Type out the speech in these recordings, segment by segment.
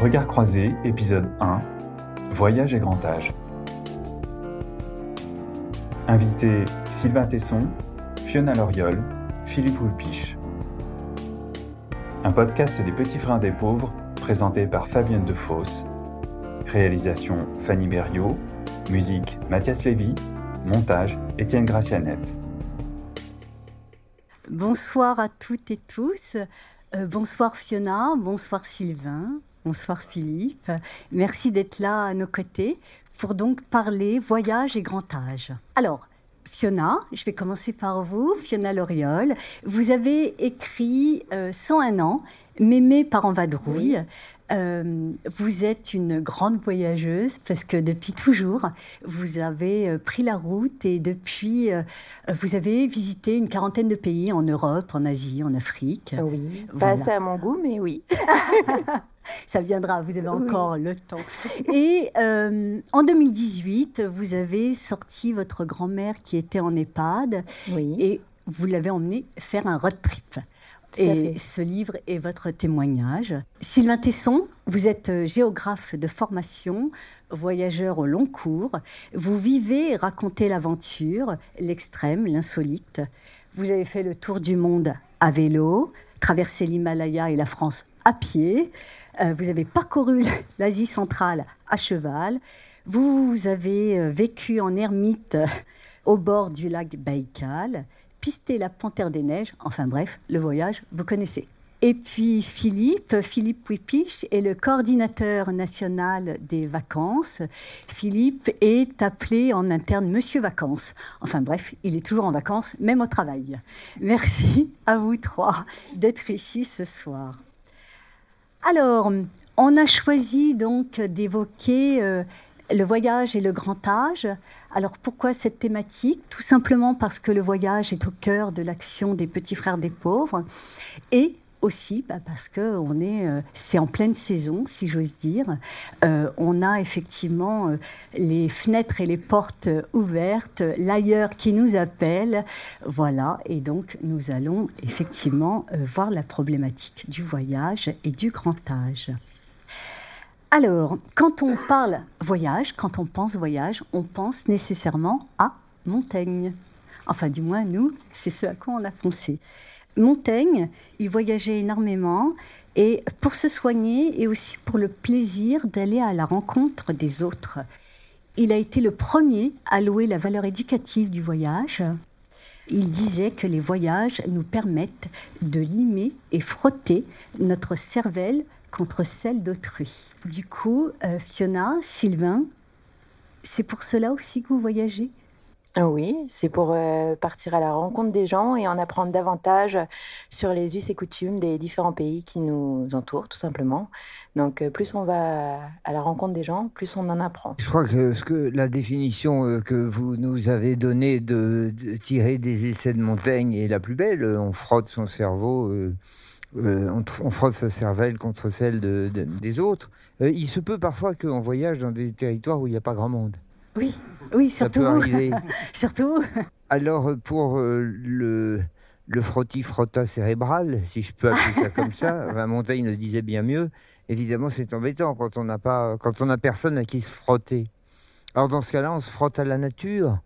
Regard croisé, épisode 1. Voyage et grand âge. Invité Sylvain Tesson, Fiona Loriol, Philippe Houlpiche. Un podcast des petits frères des pauvres, présenté par Fabienne Defosse. Réalisation Fanny Berriot. Musique Mathias Lévy. Montage Étienne Gracianette. Bonsoir à toutes et tous. Euh, bonsoir Fiona, bonsoir Sylvain, bonsoir Philippe. Merci d'être là à nos côtés pour donc parler voyage et grand âge. Alors, Fiona, je vais commencer par vous, Fiona Loriol. Vous avez écrit euh, 101 ans, Mémé par en vadrouille. Euh, vous êtes une grande voyageuse parce que depuis toujours, vous avez euh, pris la route et depuis, euh, vous avez visité une quarantaine de pays en Europe, en Asie, en Afrique. Oui, pas assez à mon goût, mais oui. Ça viendra, vous avez encore le temps. Et en 2018, vous avez sorti votre grand-mère qui était en EHPAD Oui. et vous l'avez emmenée faire un road trip. Et ce livre est votre témoignage. Sylvain Tesson, vous êtes euh, géographe de formation, voyageur au long cours. Vous vivez et racontez l'aventure, l'extrême, l'insolite. Vous avez fait le tour du monde à vélo, traversé l'Himalaya et la France à pied. Euh, vous avez parcouru l'Asie centrale à cheval. Vous avez euh, vécu en ermite au bord du lac Baïkal pister la panthère des neiges. Enfin bref, le voyage, vous connaissez. Et puis Philippe, Philippe Wipiche est le coordinateur national des vacances. Philippe est appelé en interne Monsieur Vacances. Enfin bref, il est toujours en vacances, même au travail. Merci à vous trois d'être ici ce soir. Alors, on a choisi donc d'évoquer euh, le voyage et le grand âge. Alors pourquoi cette thématique? Tout simplement parce que le voyage est au cœur de l'action des petits frères des pauvres et aussi bah, parce que on est, euh, c'est en pleine saison, si j'ose dire. Euh, on a effectivement euh, les fenêtres et les portes ouvertes, l'ailleurs qui nous appelle, voilà. Et donc nous allons effectivement voir la problématique du voyage et du grand âge. Alors, quand on parle voyage, quand on pense voyage, on pense nécessairement à Montaigne. Enfin, du moins, nous, c'est ce à quoi on a pensé. Montaigne, il voyageait énormément et pour se soigner et aussi pour le plaisir d'aller à la rencontre des autres. Il a été le premier à louer la valeur éducative du voyage. Il disait que les voyages nous permettent de limer et frotter notre cervelle contre celle d'autrui. Du coup, euh, Fiona, Sylvain, c'est pour cela aussi que vous voyagez? Ah Oui, c'est pour euh, partir à la rencontre des gens et en apprendre davantage sur les us et coutumes des différents pays qui nous entourent, tout simplement. Donc, euh, plus on va à la rencontre des gens, plus on en apprend. Je crois que, ce que la définition que vous nous avez donnée de, de tirer des essais de Montaigne est la plus belle. On frotte son cerveau. Euh, on, on, frotte sa cervelle contre celle de, de, des autres. Euh, il se peut parfois qu'on voyage dans des territoires où il n'y a pas grand monde. Oui, oui, surtout. Ça peut arriver. surtout. Alors, pour euh, le, le frotti-frotta cérébral, si je peux appeler ça comme ça, enfin, Montaigne le disait bien mieux, évidemment, c'est embêtant quand on n'a pas, quand on n'a personne à qui se frotter. Alors, dans ce cas-là, on se frotte à la nature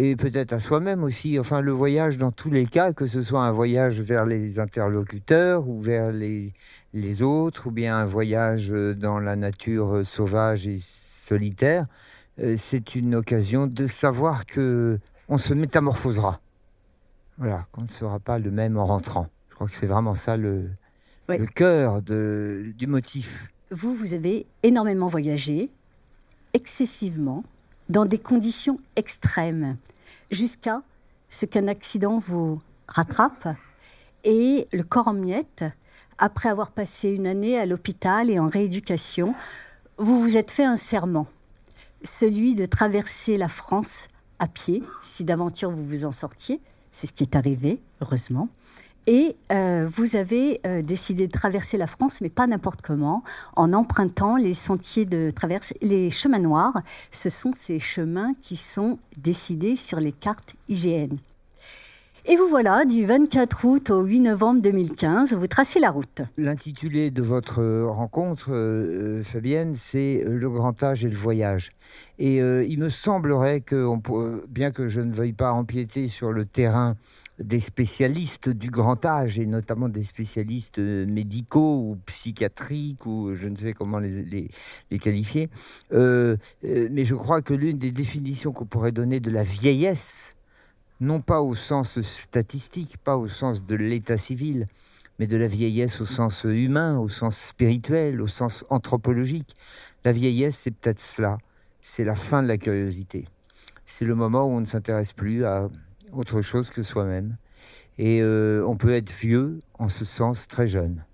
et peut-être à soi-même aussi. Enfin, le voyage dans tous les cas, que ce soit un voyage vers les interlocuteurs ou vers les, les autres, ou bien un voyage dans la nature sauvage et solitaire, euh, c'est une occasion de savoir que on se métamorphosera. Voilà, qu'on ne sera pas le même en rentrant. Je crois que c'est vraiment ça le, cœur de, du motif. Vous, vous avez énormément voyagé, excessivement, dans des conditions extrêmes, jusqu'à ce qu'un accident vous rattrape. Et le corps en miettes, après avoir passé une année à l'hôpital et en rééducation, vous vous êtes fait un serment, celui de traverser la France à pied, si d'aventure vous vous en sortiez, c'est ce qui est arrivé, heureusement, et euh, vous avez euh, décidé de traverser la France, mais pas n'importe comment, en empruntant les sentiers de traverse, les chemins noirs. Ce sont ces chemins qui sont décidés sur les cartes IGN. Et vous voilà, du 24 août au 8 novembre 2015, vous tracez la route. L'intitulé de votre rencontre, euh, Fabienne, c'est Le grand âge et le voyage. Et il me semblerait que, bien que je ne veuille pas empiéter sur le terrain des spécialistes du grand âge, et notamment des spécialistes médicaux ou psychiatriques, ou je ne sais comment les, qualifier. Euh, euh, mais je crois que l'une des définitions qu'on pourrait donner de la vieillesse, non pas au sens statistique, pas au sens de l'état civil, mais de la vieillesse au sens humain, au sens spirituel, au sens anthropologique. La vieillesse, c'est peut-être cela. C'est la fin de la curiosité. C'est le moment où on ne s'intéresse plus à autre chose que soi-même. Et euh, on peut être vieux en ce sens très jeune.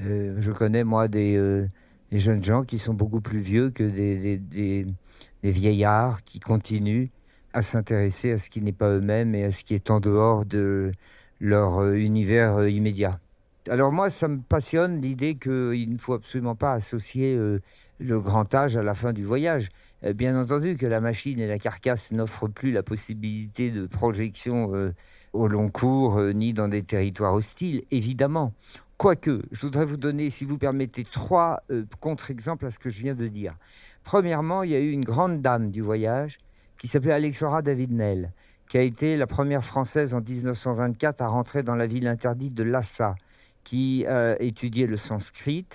Euh, je connais moi euh, des, jeunes gens qui sont beaucoup plus vieux que des, des, vieillards qui continuent à s'intéresser à ce qui n'est pas eux-mêmes et à ce qui est en dehors de leur univers immédiat. Alors moi, ça me passionne l'idée qu'il ne faut absolument pas associer le grand âge à la fin du voyage. Euh, bien entendu que la machine et la carcasse n'offrent plus la possibilité de projection euh, au long cours euh, ni dans des territoires hostiles, évidemment. Quoique, je voudrais vous donner, si vous permettez, trois contre-exemples à ce que je viens de dire. Premièrement, il y a eu une grande dame du voyage qui s'appelait Alexandra David-Nel, qui a été la première Française en 1924 à rentrer dans la ville interdite de Lhasa, qui a étudié le sanskrit,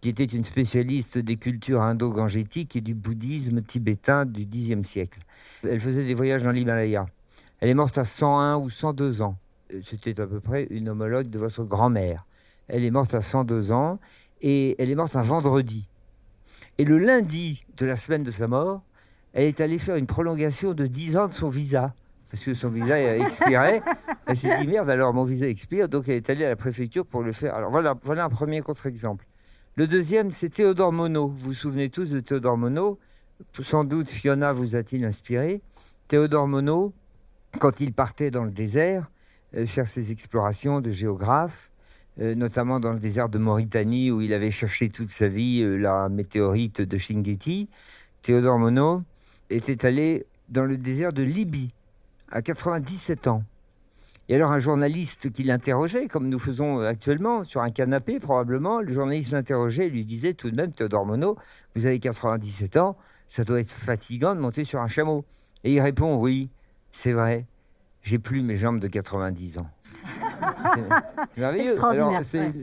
qui était une spécialiste des cultures indo-gangétiques et du bouddhisme tibétain du Xe siècle. Elle faisait des voyages dans l'Himalaya. Elle est morte à 101 ou 102 ans. C'était à peu près une homologue de votre grand-mère. Elle est morte à 102 ans et elle est morte un vendredi. Et le lundi de la semaine de sa mort, elle est allée faire une prolongation de 10 ans de son visa. Parce que son visa expirait. Elle s'est dit merde, alors mon visa expire. Donc elle est allée à la préfecture pour le faire. Alors voilà, voilà un premier contre-exemple. Le deuxième, c'est Théodore Monod. Vous vous souvenez tous de Théodore Monod? Sans doute Fiona vous a-t-il inspiré. Théodore Monod, quand il partait dans le désert euh, faire ses explorations de géographe, euh, notamment dans le désert de Mauritanie où il avait cherché toute sa vie euh, la météorite de Shingueti, Théodore Monod était allé dans le désert de Libye à 97 ans. Et alors un journaliste qui l'interrogeait, comme nous faisons actuellement, sur un canapé probablement, le journaliste l'interrogeait et lui disait tout de même, Théodore Monod, vous avez 97 ans, ça doit être fatigant de monter sur un chameau. Et il répond, oui, c'est vrai, j'ai plus mes jambes de 90 ans. C'est merveilleux.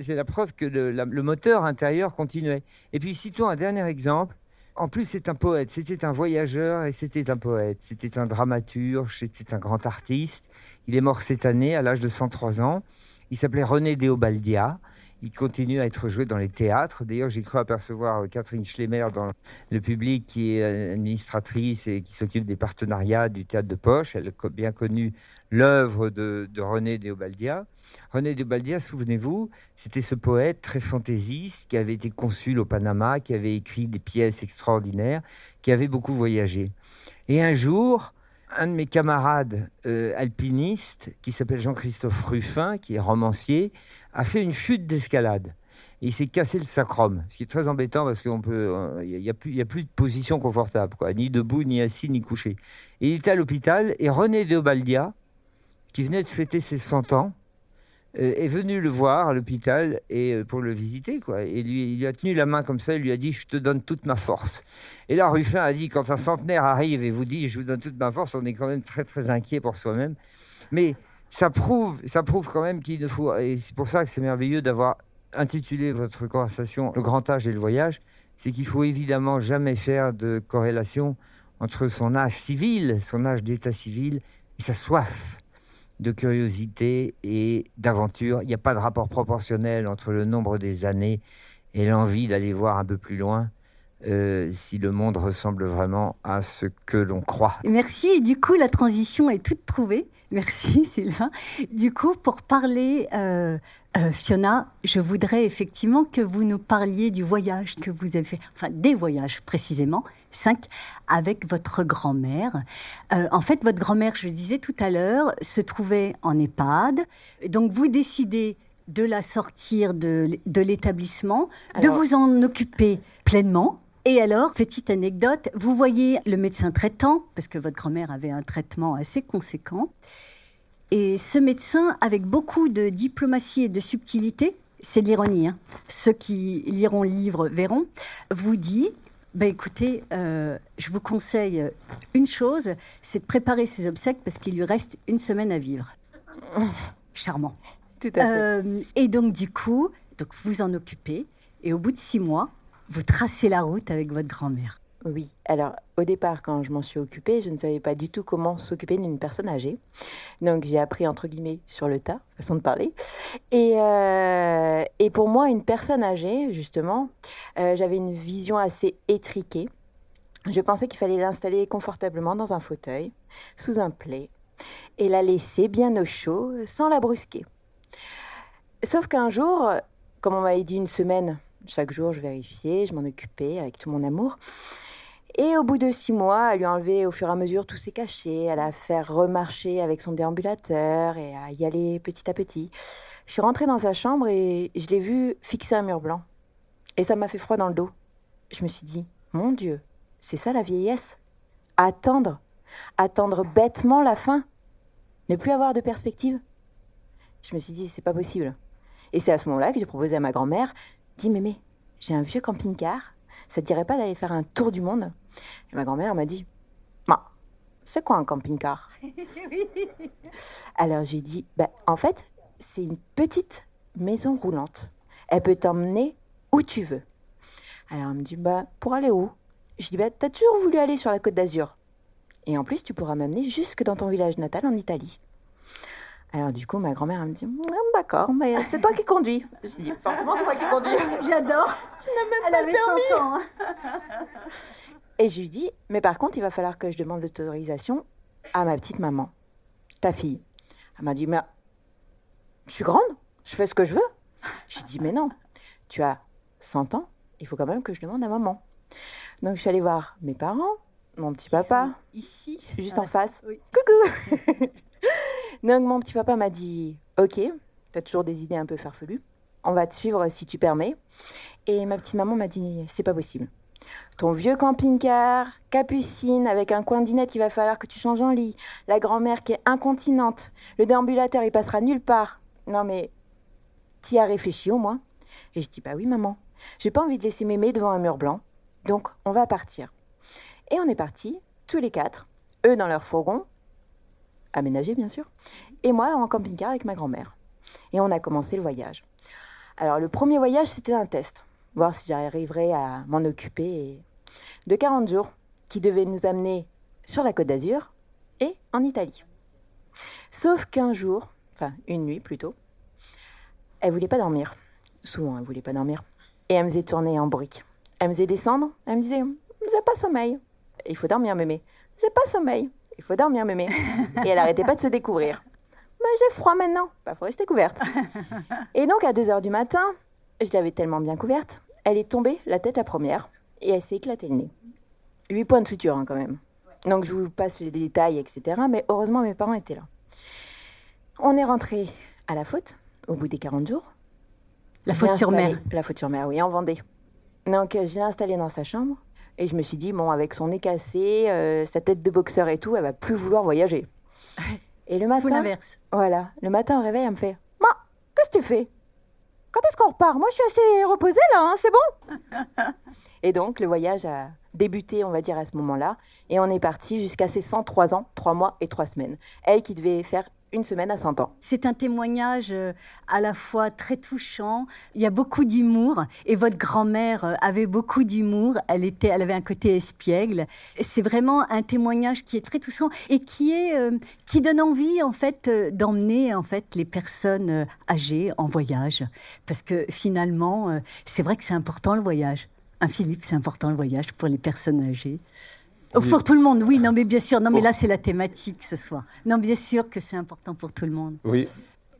C'est la preuve que le, le, moteur intérieur continuait. Et puis citons un dernier exemple. En plus, c'est un poète, c'était un voyageur et c'était un poète. C'était un dramaturge, c'était un grand artiste. Il est mort cette année à l'âge de 103 ans. Il s'appelait René Deobaldia. Il continue à être joué dans les théâtres. D'ailleurs, j'ai cru apercevoir Catherine Schlemmer dans le public, qui est administratrice et qui s'occupe des partenariats du théâtre de poche. Elle a bien connu l'œuvre de, René Deobaldia. René Deobaldia, souvenez-vous, c'était ce poète très fantaisiste qui avait été consul au Panama, qui avait écrit des pièces extraordinaires, qui avait beaucoup voyagé. Et un jour, un de mes camarades euh, alpinistes, qui s'appelle Jean-Christophe Ruffin, qui est romancier, a fait une chute d'escalade. il s'est cassé le sacrum, ce qui est très embêtant parce qu'il n'y a, plus, a plus de position confortable, quoi, ni debout, ni assis, ni couché. Il était à l'hôpital et René de Obaldia, qui venait de fêter ses 100 ans, euh, est venu le voir à l'hôpital et euh, pour le visiter quoi. Et lui, il lui a tenu la main comme ça, il lui a dit je te donne toute ma force. Et là Ruffin a dit quand un centenaire arrive et vous dit je vous donne toute ma force, on est quand même très très inquiet pour soi-même. Mais ça prouve, ça prouve quand même qu'il ne faut et c'est pour ça que c'est merveilleux d'avoir intitulé votre conversation Le grand âge et le voyage, c'est qu'il faut évidemment jamais faire de corrélation entre son âge civil, son âge d'état civil et sa soif de curiosité et d'aventure. Il n'y a pas de rapport proportionnel entre le nombre des années et l'envie d'aller voir un peu plus loin. Euh, si le monde ressemble vraiment à ce que l'on croit. Merci. Du coup, la transition est toute trouvée. Merci, Sylvain. Du coup, pour parler euh, euh, Fiona, je voudrais effectivement que vous nous parliez du voyage que vous avez fait, enfin des voyages précisément, cinq, avec votre grand-mère. Euh, en fait, votre grand-mère, je le disais tout à l'heure, se trouvait en EHPAD. Donc vous décidez de la sortir de, l'établissement, de vous en occuper pleinement. Et alors, petite anecdote, vous voyez le médecin traitant, parce que votre grand-mère avait un traitement assez conséquent. Et ce médecin, avec beaucoup de diplomatie et de subtilité, c'est de l'ironie, hein. ceux qui liront le livre verront, vous dit ben écoutez, euh, je vous conseille une chose, c'est de préparer ses obsèques parce qu'il lui reste une semaine à vivre. Charmant. Tout à fait. Euh, et donc du coup, donc vous en occupez et au bout de six mois, vous tracez la route avec votre grand-mère. Oui, alors au départ, quand je m'en suis occupée, je ne savais pas du tout comment s'occuper d'une personne âgée. Donc j'ai appris entre guillemets sur le tas, façon de parler. Et, euh, pour moi, une personne âgée, justement, euh, j'avais une vision assez étriquée. Je pensais qu'il fallait l'installer confortablement dans un fauteuil, sous un plaid, et la laisser bien au chaud, sans la brusquer. Sauf qu'un jour, comme on m'avait dit une semaine, chaque jour je vérifiais, je m'en occupais avec tout mon amour. Et au bout de six mois, à lui enlever au fur et à mesure tous ses cachets, à la faire remarcher avec son déambulateur et à y aller petit à petit. Je suis rentrée dans sa chambre et je l'ai vu fixer un mur blanc. Et ça m'a fait froid dans le dos. Je me suis dit, mon Dieu, c'est ça la vieillesse Attendre, attendre bêtement la fin, ne plus avoir de perspective. Je me suis dit, c'est pas possible. Et c'est à ce moment-là que j'ai proposé à ma grand-mère, dis mémé, j'ai un vieux camping-car, ça te dirait pas d'aller faire un tour du monde? Et ma grand-mère m'a dit Ma, c'est quoi un camping-car? Alors j'ai dit bah, En fait, c'est une petite maison roulante. Elle peut t'emmener où tu veux. Alors elle me dit bah, Pour aller où? Je dis bah, T'as toujours voulu aller sur la côte d'Azur. Et en plus, tu pourras m'amener jusque dans ton village natal en Italie. Alors du coup, ma grand-mère me dit mm, D'accord, mais c'est toi qui conduis. Je dis Forcément, c'est moi qui conduis. J'adore. Tu n'as même Elle avait permis. ans. Hein. Et je lui dis, mais par contre, il va falloir que je demande l'autorisation à ma petite maman, ta fille. Elle m'a dit, mais je suis grande, je fais ce que je veux. Je lui dis, mais non, tu as 100 ans, il faut quand même que je demande à maman. Donc je suis allée voir mes parents, mon petit papa, ici, juste en face. Coucou. Donc mon petit papa m'a dit, ok, tu as toujours des idées un peu farfelues, on va te suivre si tu permets. Et ma petite maman m'a dit, c'est pas possible. Ton vieux camping-car, capucine avec un coin d'inette qu'il va falloir que tu changes en lit, la grand-mère qui est incontinente, le déambulateur il passera nulle part. Non mais, t'y as réfléchi au moins Et je dis bah oui maman, j'ai pas envie de laisser mémé devant un mur blanc, donc on va partir. Et on est partis, tous les quatre, eux dans leur fourgon, aménagé bien sûr, et moi en camping-car avec ma grand-mère. Et on a commencé le voyage. Alors le premier voyage c'était un test voir si j'arriverais à m'en occuper, de 40 jours qui devaient nous amener sur la côte d'Azur et en Italie. Sauf qu'un jour, enfin une nuit plutôt, elle voulait pas dormir. Souvent, elle voulait pas dormir. Et elle me faisait tourner en brique. Elle me faisait descendre, elle me disait J'ai pas sommeil. Il faut dormir, mémé. J'ai pas sommeil. Il faut dormir, mémé. Et elle arrêtait pas de se découvrir. Mais j'ai froid maintenant. Bah, faut rester couverte. Et donc, à 2 h du matin, je l'avais tellement bien couverte elle est tombée la tête la première et elle s'est éclatée le nez. 8 points de suture hein, quand même. Donc je vous passe les détails, etc. Mais heureusement, mes parents étaient là. On est rentré à la faute au bout des 40 jours. La faute sur mer. La faute sur mer, oui, en Vendée. Donc je l'ai installée dans sa chambre et je me suis dit, bon, avec son nez cassé, euh, sa tête de boxeur et tout, elle va plus vouloir voyager. Et le matin. l'inverse. Voilà. Le matin au réveil, elle me fait Ma, qu'est-ce que tu fais? Quand est-ce qu'on repart? Moi, je suis assez reposée là, hein, c'est bon Et donc, le voyage a débuté, on va dire, à ce moment-là. Et on est parti jusqu'à ses 103 ans, 3 mois et 3 semaines. Elle qui devait faire une semaine à 100 ans. C'est un témoignage euh, à la fois très touchant, il y a beaucoup d'humour et votre grand-mère euh, avait beaucoup d'humour, elle était elle avait un côté espiègle. C'est vraiment un témoignage qui est très touchant et qui est euh, qui donne envie en fait d'emmener en fait les personnes âgées en voyage parce que finalement c'est vrai que c'est important le voyage. Un Philippe, c'est important le voyage pour les personnes âgées. Pour tout le monde, oui, non, mais bien sûr. Non, mais là, c'est la thématique ce soir. Non, bien sûr que c'est important pour tout le monde. Oui,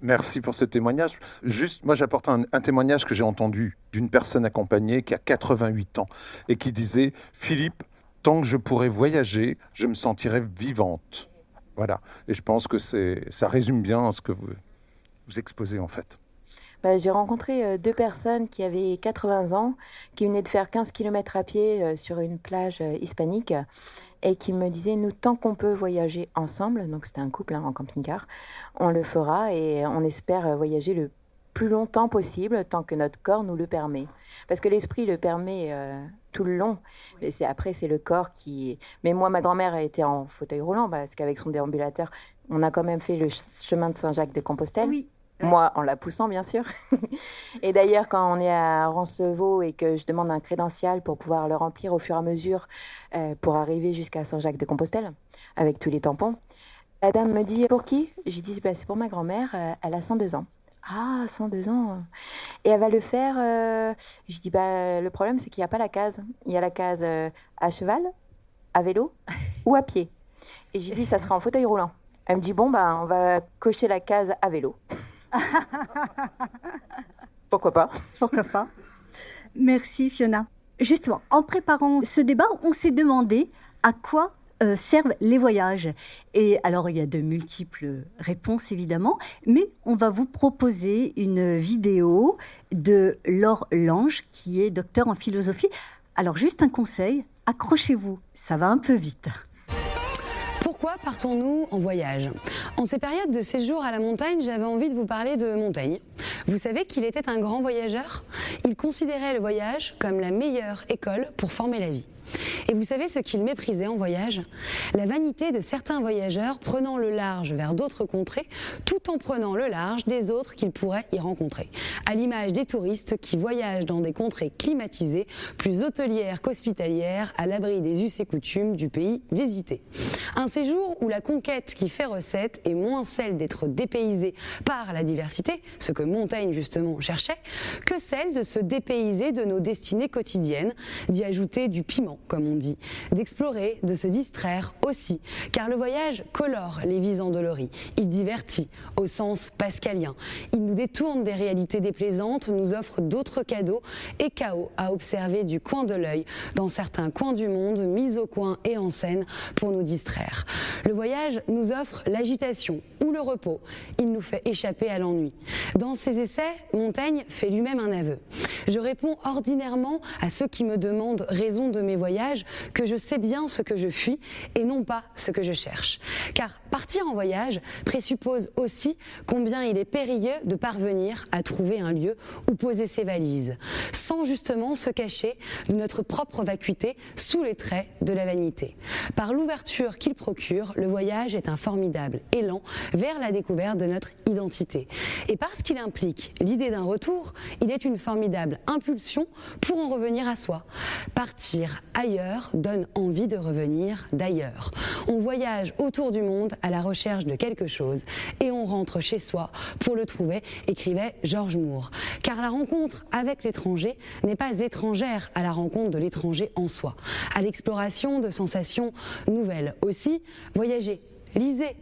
Merci pour ce témoignage. Juste, moi, j'apporte un, témoignage que j'ai entendu d'une personne accompagnée qui a 88 ans et qui disait Philippe, tant que je pourrai voyager, je me sentirai vivante. Voilà. Et je pense que ça résume bien ce que vous, vous exposez en fait. Bah, j'ai rencontré euh, deux personnes qui avaient 80 ans, qui venaient de faire 15 km à pied euh, sur une plage euh, hispanique. et qui me disait, nous, tant qu'on peut voyager ensemble, donc c'était un couple hein, en camping-car, on le fera et on espère voyager le plus longtemps possible tant que notre corps nous le permet. Parce que l'esprit le permet euh, tout le long. Et c'est après, c'est le corps qui. Mais moi, ma grand-mère a été en fauteuil roulant parce qu'avec son déambulateur, on a quand même fait le chemin de Saint-Jacques de Compostelle. Oui. Moi, en la poussant, bien sûr. et d'ailleurs, quand on est à Rancevaux et que je demande un crédential pour pouvoir le remplir au fur et à mesure euh, pour arriver jusqu'à Saint-Jacques de Compostelle, avec tous les tampons, la dame me dit Pour qui? Je lui dis bah, C'est pour ma grand-mère, euh, elle a 102 ans. Ah, 102 ans. Et elle va le faire. Euh, je dis bah le problème c'est qu'il n'y a pas la case. Il y a la case euh, à cheval, à vélo ou à pied. Et je dis ça sera en fauteuil roulant. Elle me dit bon bah on va cocher la case à vélo. Pourquoi pas? Pourquoi pas? Merci Fiona. Justement, en préparant ce débat, on s'est demandé à quoi euh, servent les voyages Et alors, il y a de multiples réponses, évidemment, mais on va vous proposer une vidéo de Laure Lange, qui est docteur en philosophie. Alors, juste un conseil, accrochez-vous, ça va un peu vite. Partons-nous en voyage? En ces périodes de séjour à la montagne, j'avais envie de vous parler de Montaigne. Vous savez qu'il était un grand voyageur? Il considérait le voyage comme la meilleure école pour former la vie. Et vous savez ce qu'il méprisait en voyage? La vanité de certains voyageurs prenant le large vers d'autres contrées, tout en prenant le large des autres qu'ils pourraient y rencontrer. À l'image des touristes qui voyagent dans des contrées climatisées, plus hôtelières qu'hospitalières, à l'abri des us et coutumes du pays visité. Un séjour où la conquête qui fait recette est moins celle d'être dépaysé par la diversité, ce que Montaigne justement cherchait, que celle de se dépayser de nos destinées quotidiennes, d'y ajouter du piment comme on dit, d'explorer, de se distraire aussi, car le voyage colore les vies endolories, il divertit au sens pascalien, il nous détourne des réalités déplaisantes, nous offre d'autres cadeaux et chaos à observer du coin de l'œil dans certains coins du monde mis au coin et en scène pour nous distraire. Le voyage nous offre l'agitation ou le repos, il nous fait échapper à l'ennui. Dans ses essais, Montaigne fait lui-même un aveu. Je réponds ordinairement à ceux qui me demandent raison de mes voyage que je sais bien ce que je fuis et non pas ce que je cherche. Car partir en voyage présuppose aussi combien il est périlleux de parvenir à trouver un lieu où poser ses valises, sans justement se cacher de notre propre vacuité sous les traits de la vanité. Par l'ouverture qu'il procure, le voyage est un formidable élan vers la découverte de notre identité. Et parce qu'il implique l'idée d'un retour, il est une formidable impulsion pour en revenir à soi. Partir ailleurs donne envie de revenir d'ailleurs. On voyage autour du monde à la recherche de quelque chose et on rentre chez soi pour le trouver, écrivait Georges Moore. Car la rencontre avec l'étranger n'est pas étrangère à la rencontre de l'étranger en soi, à l'exploration de sensations nouvelles. Aussi, voyager Lisez,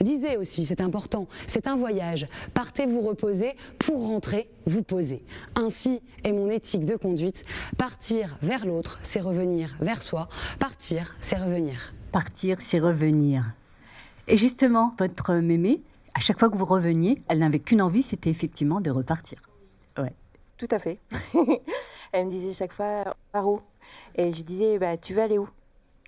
lisez aussi, c'est important. C'est un voyage. Partez vous reposer pour rentrer vous poser. Ainsi est mon éthique de conduite. Partir vers l'autre, c'est revenir vers soi. Partir, c'est revenir. Partir, c'est revenir. Et justement, votre mémé, à chaque fois que vous reveniez, elle n'avait qu'une envie, c'était effectivement de repartir. Ouais. Tout à fait. elle me disait chaque fois, par où Et je disais, bah, tu vas aller où?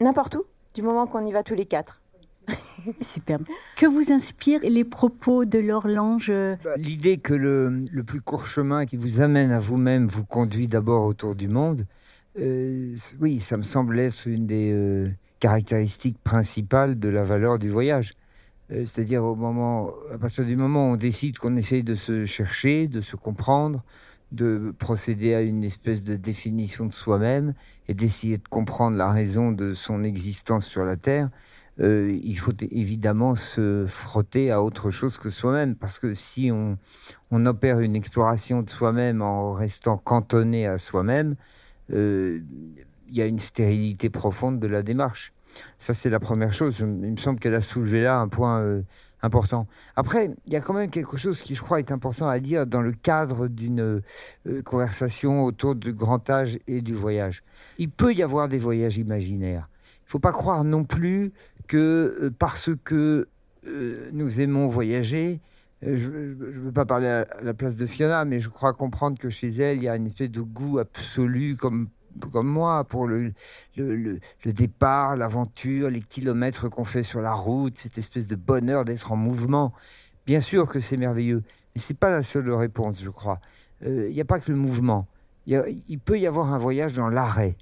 N'importe où, du moment qu'on y va tous les quatre. Superbe. Que vous inspirent les propos de l'horloge bah, L'idée que le, plus court chemin qui vous amène à vous-même vous conduit d'abord autour du monde, euh, oui, ça me semble être une des euh, caractéristiques principales de la valeur du voyage. Euh, c'est-à-dire au moment, à partir du moment où on décide qu'on essaye de se chercher, de se comprendre, de procéder à une espèce de définition de soi-même et d'essayer de comprendre la raison de son existence sur la Terre, euh, il faut évidemment se frotter à autre chose que soi-même, parce que si on, opère une exploration de soi-même en restant cantonné à soi-même, euh, il y a une stérilité profonde de la démarche. Ça, c'est la première chose. il me semble qu'elle a soulevé là un point euh, important. Après, il y a quand même quelque chose qui, je crois, est important à dire dans le cadre d'une conversation autour du grand âge et du voyage. Il peut y avoir des voyages imaginaires. Il ne faut pas croire non plus que euh, parce que euh, nous aimons voyager, euh, je ne veux pas parler à la place de Fiona, mais je crois comprendre que chez elle, il y a une espèce de goût absolu, comme comme moi pour le, le, départ, l'aventure, les kilomètres qu'on fait sur la route, cette espèce de bonheur d'être en mouvement. Bien sûr que c'est merveilleux, mais c'est pas la seule réponse, je crois. Il n'y a pas que le mouvement. Il peut y avoir un voyage dans l'arrêt.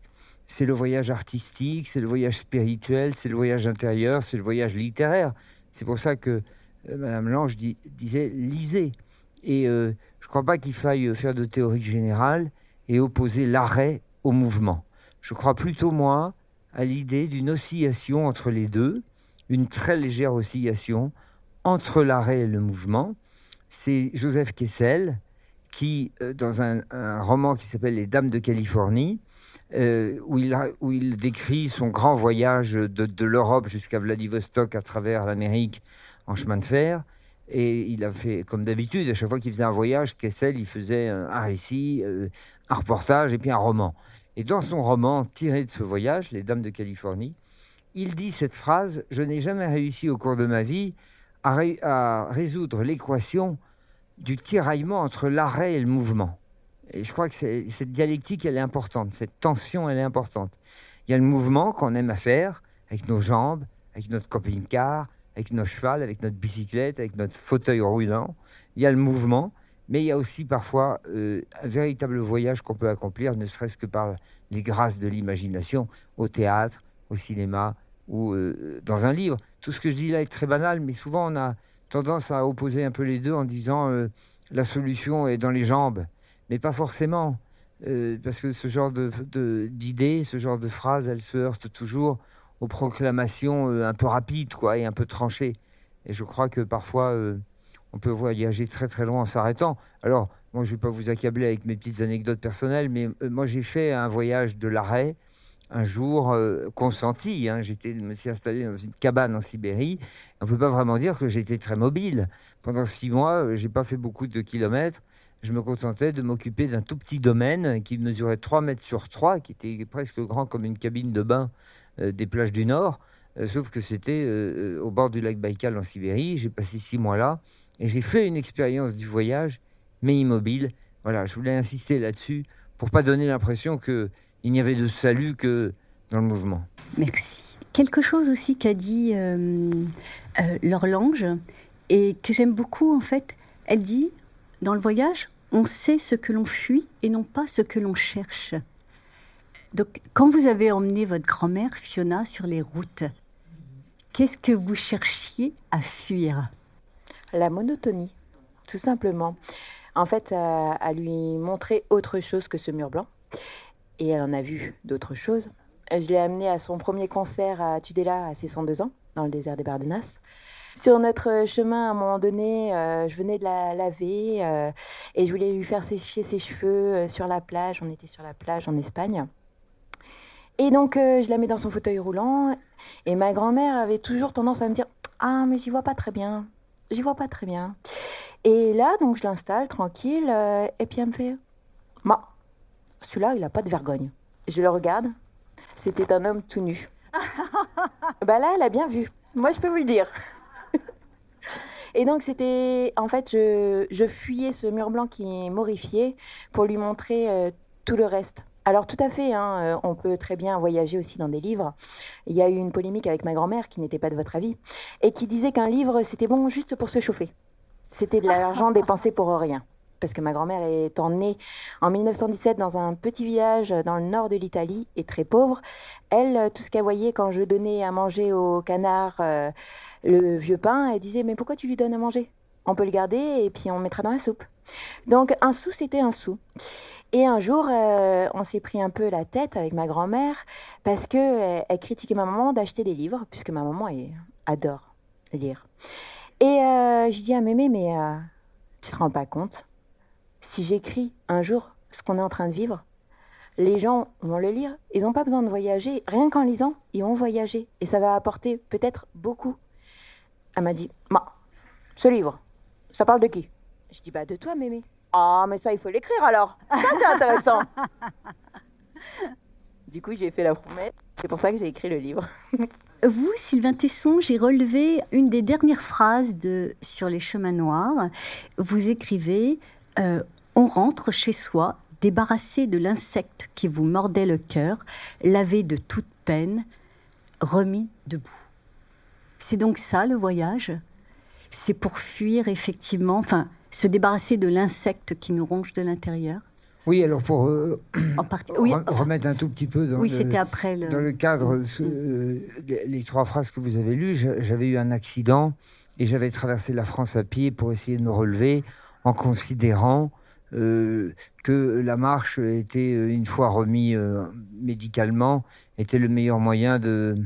C'est le voyage artistique, c'est le voyage spirituel, c'est le voyage intérieur, c'est le voyage littéraire. C'est pour ça que euh, Madame Lange disait lisez. Et euh, je ne crois pas qu'il faille faire de théorie générale et opposer l'arrêt au mouvement. Je crois plutôt, moi, à l'idée d'une oscillation entre les deux, une très légère oscillation entre l'arrêt et le mouvement. C'est Joseph Kessel qui, euh, dans un, roman qui s'appelle Les Dames de Californie, euh, où, il décrit son grand voyage de, l'Europe jusqu'à Vladivostok à travers l'Amérique en chemin de fer, et il a fait, comme d'habitude, à chaque fois qu'il faisait un voyage, Kessel, il faisait un récit, euh, un reportage et puis un roman. Et dans son roman tiré de ce voyage, Les Dames de Californie, il dit cette phrase Je n'ai jamais réussi au cours de ma vie à résoudre l'équation du tiraillement entre l'arrêt et le mouvement. Et je crois que cette dialectique, elle est importante, cette tension, elle est importante. Il y a le mouvement qu'on aime à faire avec nos jambes, avec notre camping-car, avec nos chevals, avec notre bicyclette, avec notre fauteuil roulant. Il y a le mouvement, mais il y a aussi parfois euh, un véritable voyage qu'on peut accomplir, ne serait-ce que par les grâces de l'imagination, au théâtre, au cinéma ou euh, dans un livre. Tout ce que je dis là est très banal, mais souvent on a tendance à opposer un peu les deux en disant euh, la solution est dans les jambes, mais pas forcément. parce que ce genre d'idées, de, ce genre de phrases, elles se heurtent toujours aux proclamations euh, un peu rapides quoi, et un peu tranchées. Et je crois que parfois, euh, on peut voyager très très loin en s'arrêtant. Alors, moi, je ne vais pas vous accabler avec mes petites anecdotes personnelles, mais euh, moi, j'ai fait un voyage de l'arrêt un jour consenti. Hein. J'étais, me suis installé dans une cabane en Sibérie. On ne peut pas vraiment dire que j'étais très mobile. Pendant six mois, j'ai pas fait beaucoup de kilomètres. Je me contentais de m'occuper d'un tout petit domaine qui mesurait 3 mètres sur 3, qui était presque grand comme une cabine de bain euh, des plages du Nord, euh, sauf que c'était euh, au bord du lac Baïkal en Sibérie. J'ai passé six mois là et j'ai fait une expérience du voyage, mais immobile. Voilà, je voulais insister là-dessus pour pas donner l'impression qu'il n'y avait de salut que dans le mouvement. Merci. Quelque chose aussi qu'a dit leur langue et que j'aime beaucoup en fait. Elle dit dans le voyage, on sait ce que l'on fuit et non pas ce que l'on cherche. Donc, quand vous avez emmené votre grand-mère, Fiona, sur les routes, qu'est-ce que vous cherchiez à fuir? La monotonie, tout simplement. En fait, à, lui montrer autre chose que ce mur blanc. Et elle en a vu d'autres choses. Je l'ai amenée à son premier concert à Tudela à ses 102 ans, dans le désert des Bardenas. Sur notre chemin, à un moment donné, euh, je venais de la laver euh, et je voulais lui faire sécher ses cheveux euh, sur la plage. On était sur la plage en Espagne. Et donc, euh, je la mets dans son fauteuil roulant. Et ma grand-mère avait toujours tendance à me dire Ah, mais j'y vois pas très bien. J'y vois pas très bien. Et là, donc, je l'installe tranquille. Euh, et puis, elle me fait Ma, celui-là, il a pas de vergogne. Je le regarde. C'était un homme tout nu. bah là, elle a bien vu. Moi, je peux vous le dire. Et donc, c'était. En fait, je, je, fuyais ce mur blanc qui m'horrifiait pour lui montrer euh, tout le reste. Alors tout à fait, hein, euh, on peut très bien voyager aussi dans des livres. Il y a eu une polémique avec ma grand-mère qui n'était pas de votre avis et qui disait qu'un livre c'était bon juste pour se chauffer. C'était de l'argent dépensé pour rien. Parce que ma grand-mère étant née en 1917 dans un petit village dans le nord de l'Italie et très pauvre, elle, tout ce qu'elle voyait quand je donnais à manger au canard euh, le vieux pain, elle disait Mais pourquoi tu lui donnes à manger? On peut le garder et puis on mettra dans la soupe. Donc un sou, c'était un sou. Et un jour, euh, on s'est pris un peu la tête avec ma grand-mère parce que euh, elle critiquait ma maman d'acheter des livres, puisque ma maman adore lire. Et euh, je dis à mémé, mais tu te rends pas compte Si j'écris un jour ce qu'on est en train de vivre, les gens vont le lire. Ils n'ont pas besoin de voyager. Rien qu'en lisant, ils vont voyager. Et ça va apporter peut-être beaucoup. Elle m'a dit, ma, ce livre, ça parle de qui? Je dis, bah de toi, mémé. Ah, mais ça, il faut l'écrire alors. Ça, c'est intéressant. du coup, j'ai fait la promesse. C'est pour ça que j'ai écrit le livre. Vous, Sylvain Tesson, j'ai relevé une des dernières phrases de Sur les chemins noirs. Vous écrivez euh, On rentre chez soi débarrassé de l'insecte qui vous mordait le cœur, lavé de toute peine, remis debout. C'est donc ça le voyage? C'est pour fuir effectivement, enfin, se débarrasser de l'insecte qui nous ronge de l'intérieur? Oui, alors pour euh, en partie, oui, remettre un tout petit peu dans, oui, le, après le... dans le cadre, euh, les trois phrases que vous avez lues, j'avais eu un accident et j'avais traversé la France à pied pour essayer de me relever en considérant euh, que la marche était, une fois remis médicalement, était le meilleur moyen de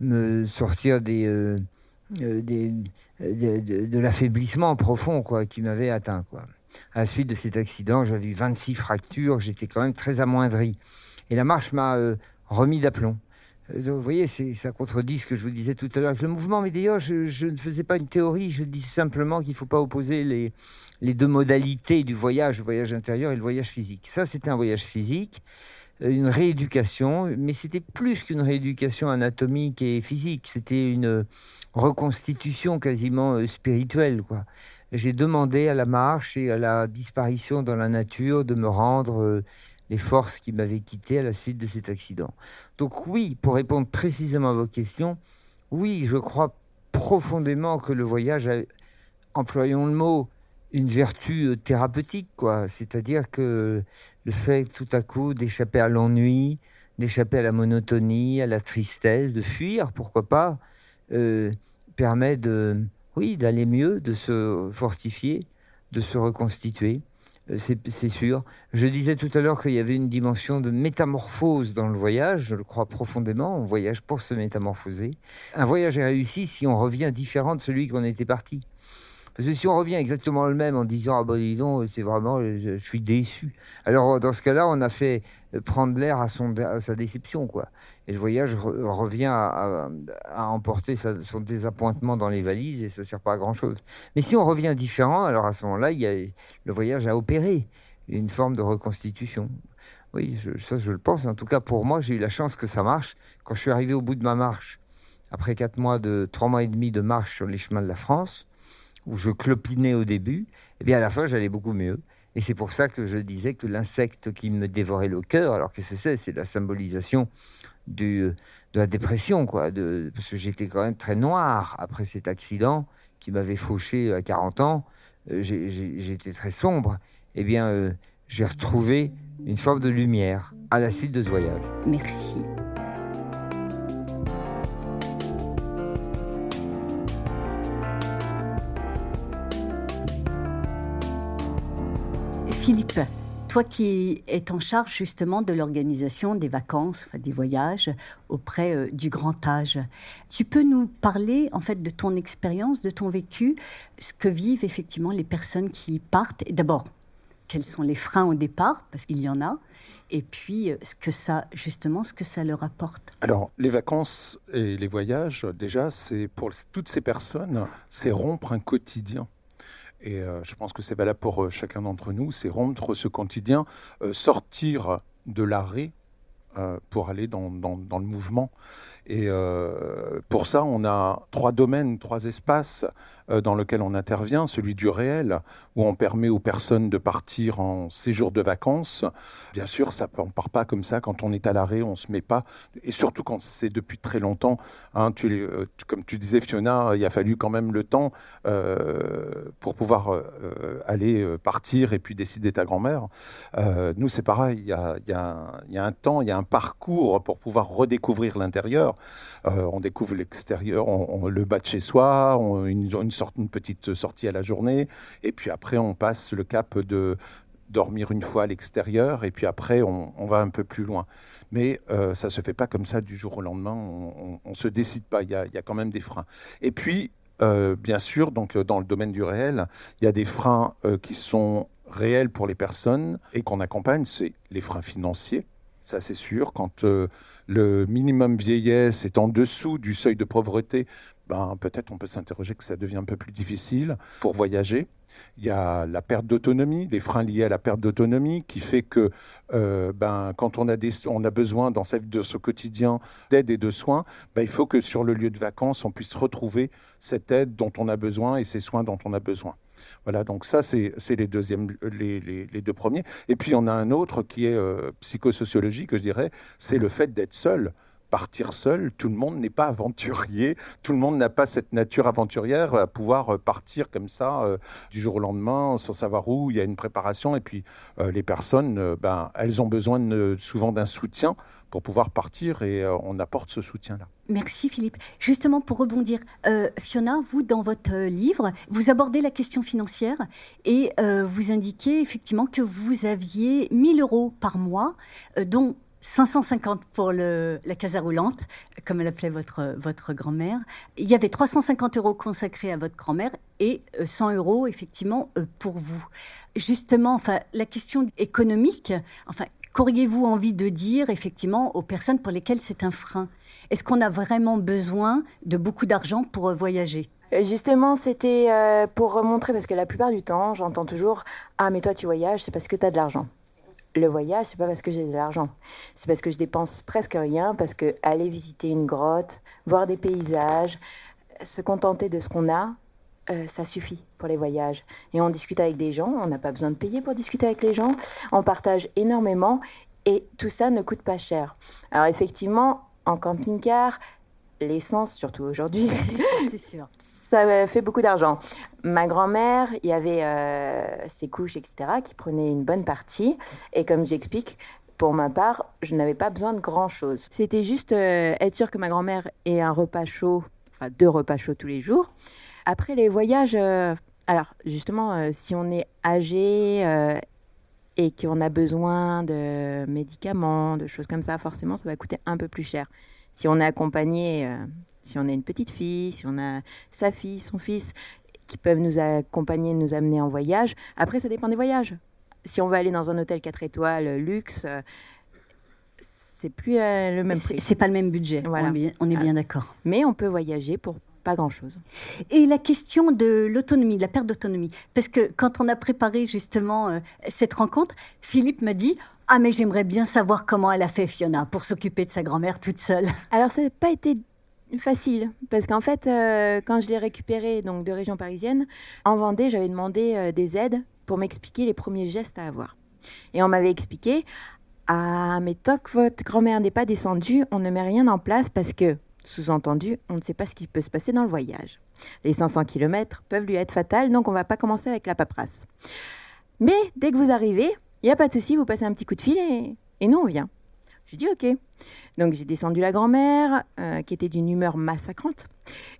me sortir des, des de, l'affaiblissement profond quoi, qui m'avait atteint. Quoi à la suite de cet accident, j'avais eu 26 fractures, j'étais quand même très amoindri. Et la marche m'a euh, remis d'aplomb. Euh, vous voyez, ça contredit ce que je vous disais tout à l'heure. Le mouvement, mais d'ailleurs, je, ne faisais pas une théorie, je dis simplement qu'il ne faut pas opposer les, les deux modalités du voyage, le voyage intérieur et le voyage physique. Ça, c'était un voyage physique, euh, une rééducation, mais c'était plus qu'une rééducation anatomique et physique, c'était une reconstitution quasiment spirituelle, quoi j'ai demandé à la marche et à la disparition dans la nature de me rendre euh, les forces qui m'avaient quitté à la suite de cet accident. Donc oui, pour répondre précisément à vos questions, oui, je crois profondément que le voyage employons le mot, une vertu euh, thérapeutique, quoi. C'est-à-dire que le fait tout à coup d'échapper à l'ennui, d'échapper à la monotonie, à la tristesse, de fuir, pourquoi pas, euh, permet de oui, d'aller mieux, de se fortifier, de se reconstituer. Euh, c'est sûr. Je disais tout à l'heure qu'il y avait une dimension de métamorphose dans le voyage. Je le crois profondément. On voyage pour se métamorphoser. Un voyage est réussi si on revient différent de celui qu'on était parti. Parce que si on revient exactement le même en disant ah ben dis donc c'est vraiment je, suis déçu. Alors dans ce cas-là on a fait euh, prendre l'air à sa déception quoi. Et le voyage revient à, emporter son désappointement dans les valises et ça sert pas à grand chose. Mais si on revient différent alors à ce moment-là a le voyage a opéré une forme de reconstitution. Oui, ça je le pense. En tout cas pour moi j'ai eu la chance que ça marche. Quand je suis arrivé au bout de ma marche après quatre mois de trois mois et demi de marche sur les chemins de la France où je clopinais au début, eh bien à la fin j'allais beaucoup mieux. Et c'est pour ça que je disais que l'insecte qui me dévorait le cœur, alors que c'est c'est la symbolisation du, de la dépression, quoi, parce que j'étais quand même très noir après cet accident qui m'avait fauché à 40 ans. Euh, j'étais très sombre. Eh bien, euh, j'ai retrouvé une forme de lumière à la suite de ce voyage. Merci. Philippe, toi qui es en charge justement de l'organisation des vacances, des voyages auprès euh, du grand âge, tu peux nous parler en fait de ton expérience, de ton vécu, ce que vivent effectivement les personnes qui partent? D'abord, quels sont les freins au départ, parce qu'il y en a, et puis euh, ce que ça justement ce que ça leur apporte? Alors les vacances et les voyages déjà c'est pour toutes ces personnes c'est rompre un quotidien et euh, je pense que c'est valable pour euh, chacun d'entre nous, c'est rompre ce quotidien, euh, sortir de l'arrêt pour aller dans, dans, le mouvement. Et pour ça, on a trois domaines, trois espaces dans lequel on intervient, celui du réel, où on permet aux personnes de partir en séjour de vacances. Bien sûr, ça ne part pas comme ça. Quand on est à l'arrêt, on ne se met pas. Et surtout quand c'est depuis très longtemps. Hein, euh, comme tu disais, Fiona, il a fallu quand même le temps euh, pour pouvoir aller partir et puis décider ta grand-mère. nous, c'est pareil. Il y, a, un temps, il y a un parcours pour pouvoir redécouvrir l'intérieur. on découvre l'extérieur, le bas de chez soi, une, une une petite sortie à la journée, et puis après on passe le cap de dormir une fois à l'extérieur, et puis après on, va un peu plus loin. Mais euh, ça se fait pas comme ça du jour au lendemain, on, ne se décide pas, il y a, quand même des freins. Et puis, euh, bien sûr, donc dans le domaine du réel, il y a des freins euh, qui sont réels pour les personnes et qu'on accompagne, c'est les freins financiers. Ça, c'est sûr. Quand le minimum vieillesse est en dessous du seuil de pauvreté, ben, peut-être on peut s'interroger que ça devient un peu plus difficile pour voyager. Il y a la perte d'autonomie, les freins liés à la perte d'autonomie, qui fait que euh, ben, quand on a, des, on a besoin dans sa de ce quotidien d'aide et de soins, ben, il faut que sur le lieu de vacances, on puisse retrouver cette aide dont on a besoin et ces soins dont on a besoin. Voilà, donc ça, c'est les, deuxièmes, les, les, deux premiers. Et puis, on a un autre qui est euh, psychosociologique, je dirais, c'est le fait d'être seul partir seul. Tout le monde n'est pas aventurier. Tout le monde n'a pas cette nature aventurière à pouvoir euh, partir comme ça euh, du jour au lendemain sans savoir où. Il y a une préparation et puis euh, les personnes, ben, elles ont besoin souvent d'un soutien pour pouvoir partir et on apporte ce soutien-là. Merci Philippe. Justement pour rebondir, Fiona, vous dans votre livre, vous abordez la question financière et vous indiquez effectivement que vous aviez 1000 euros par mois, dont 550 pour la casa roulante, comme elle appelait votre, votre grand-mère. Il y avait 350 euros consacrés à votre grand-mère et 100 euh, euros, effectivement, euh, pour vous. Justement, enfin, la question économique, enfin, qu'auriez-vous envie de dire, effectivement, aux personnes pour lesquelles c'est un frein? Est-ce qu'on a vraiment besoin de beaucoup d'argent pour euh, voyager? Justement, c'était pour montrer, parce que la plupart du temps, j'entends toujours Ah, mais toi, tu voyages, c'est parce que tu as de l'argent le voyage, c'est pas parce que j'ai de l'argent. C'est parce que je dépense presque rien, parce que aller visiter une grotte, voir des paysages, se contenter de ce qu'on a, euh, ça suffit pour les voyages. Et on discute avec des gens, on n'a pas besoin de payer pour discuter avec les gens, on partage énormément et tout ça ne coûte pas cher. Alors effectivement, en camping-car, l'essence, surtout aujourd'hui, ça fait beaucoup d'argent. Ma grand-mère, il y avait euh, ses couches, etc., qui prenaient une bonne partie. Et comme j'explique, pour ma part, je n'avais pas besoin de grand-chose. C'était juste euh, être sûr que ma grand-mère ait un repas chaud, enfin deux repas chauds tous les jours. Après les voyages, euh, alors justement, si on est âgé et qu'on a besoin de médicaments, de choses comme ça, forcément, ça va coûter un peu plus cher si on est accompagné, euh, si on a une petite fille, si on a sa fille, son fils, qui peuvent nous accompagner, nous amener en voyage. Après, ça dépend des voyages. Si on va aller dans un hôtel 4 étoiles, euh, luxe, euh, c'est plus le même prix. C'est pas le même budget, voilà. on, est bien d'accord. Mais on peut voyager pour pas grand-chose. Et la question de l'autonomie, de la perte d'autonomie, parce que quand on a préparé justement cette rencontre, Philippe m'a dit ah, mais j'aimerais bien savoir comment elle a fait Fiona pour s'occuper de sa grand-mère toute seule. Alors, ça n'a pas été facile parce qu'en fait, euh, quand je l'ai récupérée donc de région parisienne, en Vendée, j'avais demandé euh, des aides pour m'expliquer les premiers gestes à avoir. Et on m'avait expliqué Ah, mais tant que votre grand-mère n'est pas descendue, on ne met rien en place parce que, sous-entendu, on ne sait pas ce qui peut se passer dans le voyage. Les 500 km peuvent lui être fatales, donc on va pas commencer avec la paperasse. Mais dès que vous arrivez, il n'y a pas de souci, vous passez un petit coup de fil et, nous, on vient. J'ai dit OK. Donc j'ai descendu la grand-mère, euh, qui était d'une humeur massacrante.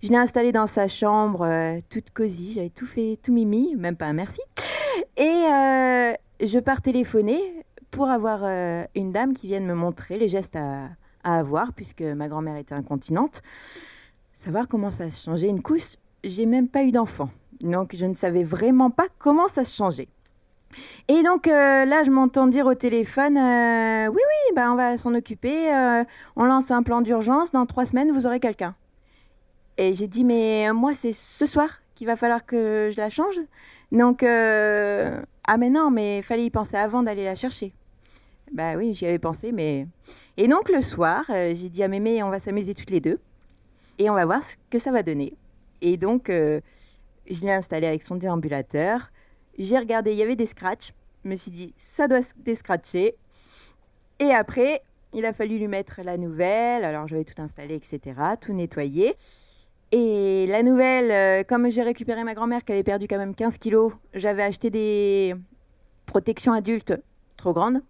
Je l'ai installée dans sa chambre, euh, toute cosy, j'avais tout fait, tout mimi, même pas un merci. Et euh, je pars téléphoner pour avoir une dame qui vienne me montrer les gestes à, à avoir, puisque ma grand-mère était incontinente. Savoir comment ça se changeait une couche. J'ai même pas eu d'enfant. Donc je ne savais vraiment pas comment ça se changeait. Et donc euh, là, je m'entends dire au téléphone, euh, oui, oui, bah, on va s'en occuper, euh, on lance un plan d'urgence, dans trois semaines, vous aurez quelqu'un. Et j'ai dit, mais moi, c'est ce soir qu'il va falloir que je la change. Donc, ah mais non, mais fallait y penser avant d'aller la chercher. Bah oui, j'y avais pensé, mais... Et donc le soir, j'ai dit à Mémé, on va s'amuser toutes les deux, et on va voir ce que ça va donner. Et donc, je l'ai installé avec son déambulateur. J'ai regardé, il y avait des scratchs. Je me suis dit, ça doit se scratcher. Et après, il a fallu lui mettre la nouvelle. Alors, j'avais tout installé, etc., tout nettoyé. Et la nouvelle, euh, comme j'ai récupéré ma grand-mère qui avait perdu quand même 15 kilos, j'avais acheté des protections adultes trop grandes.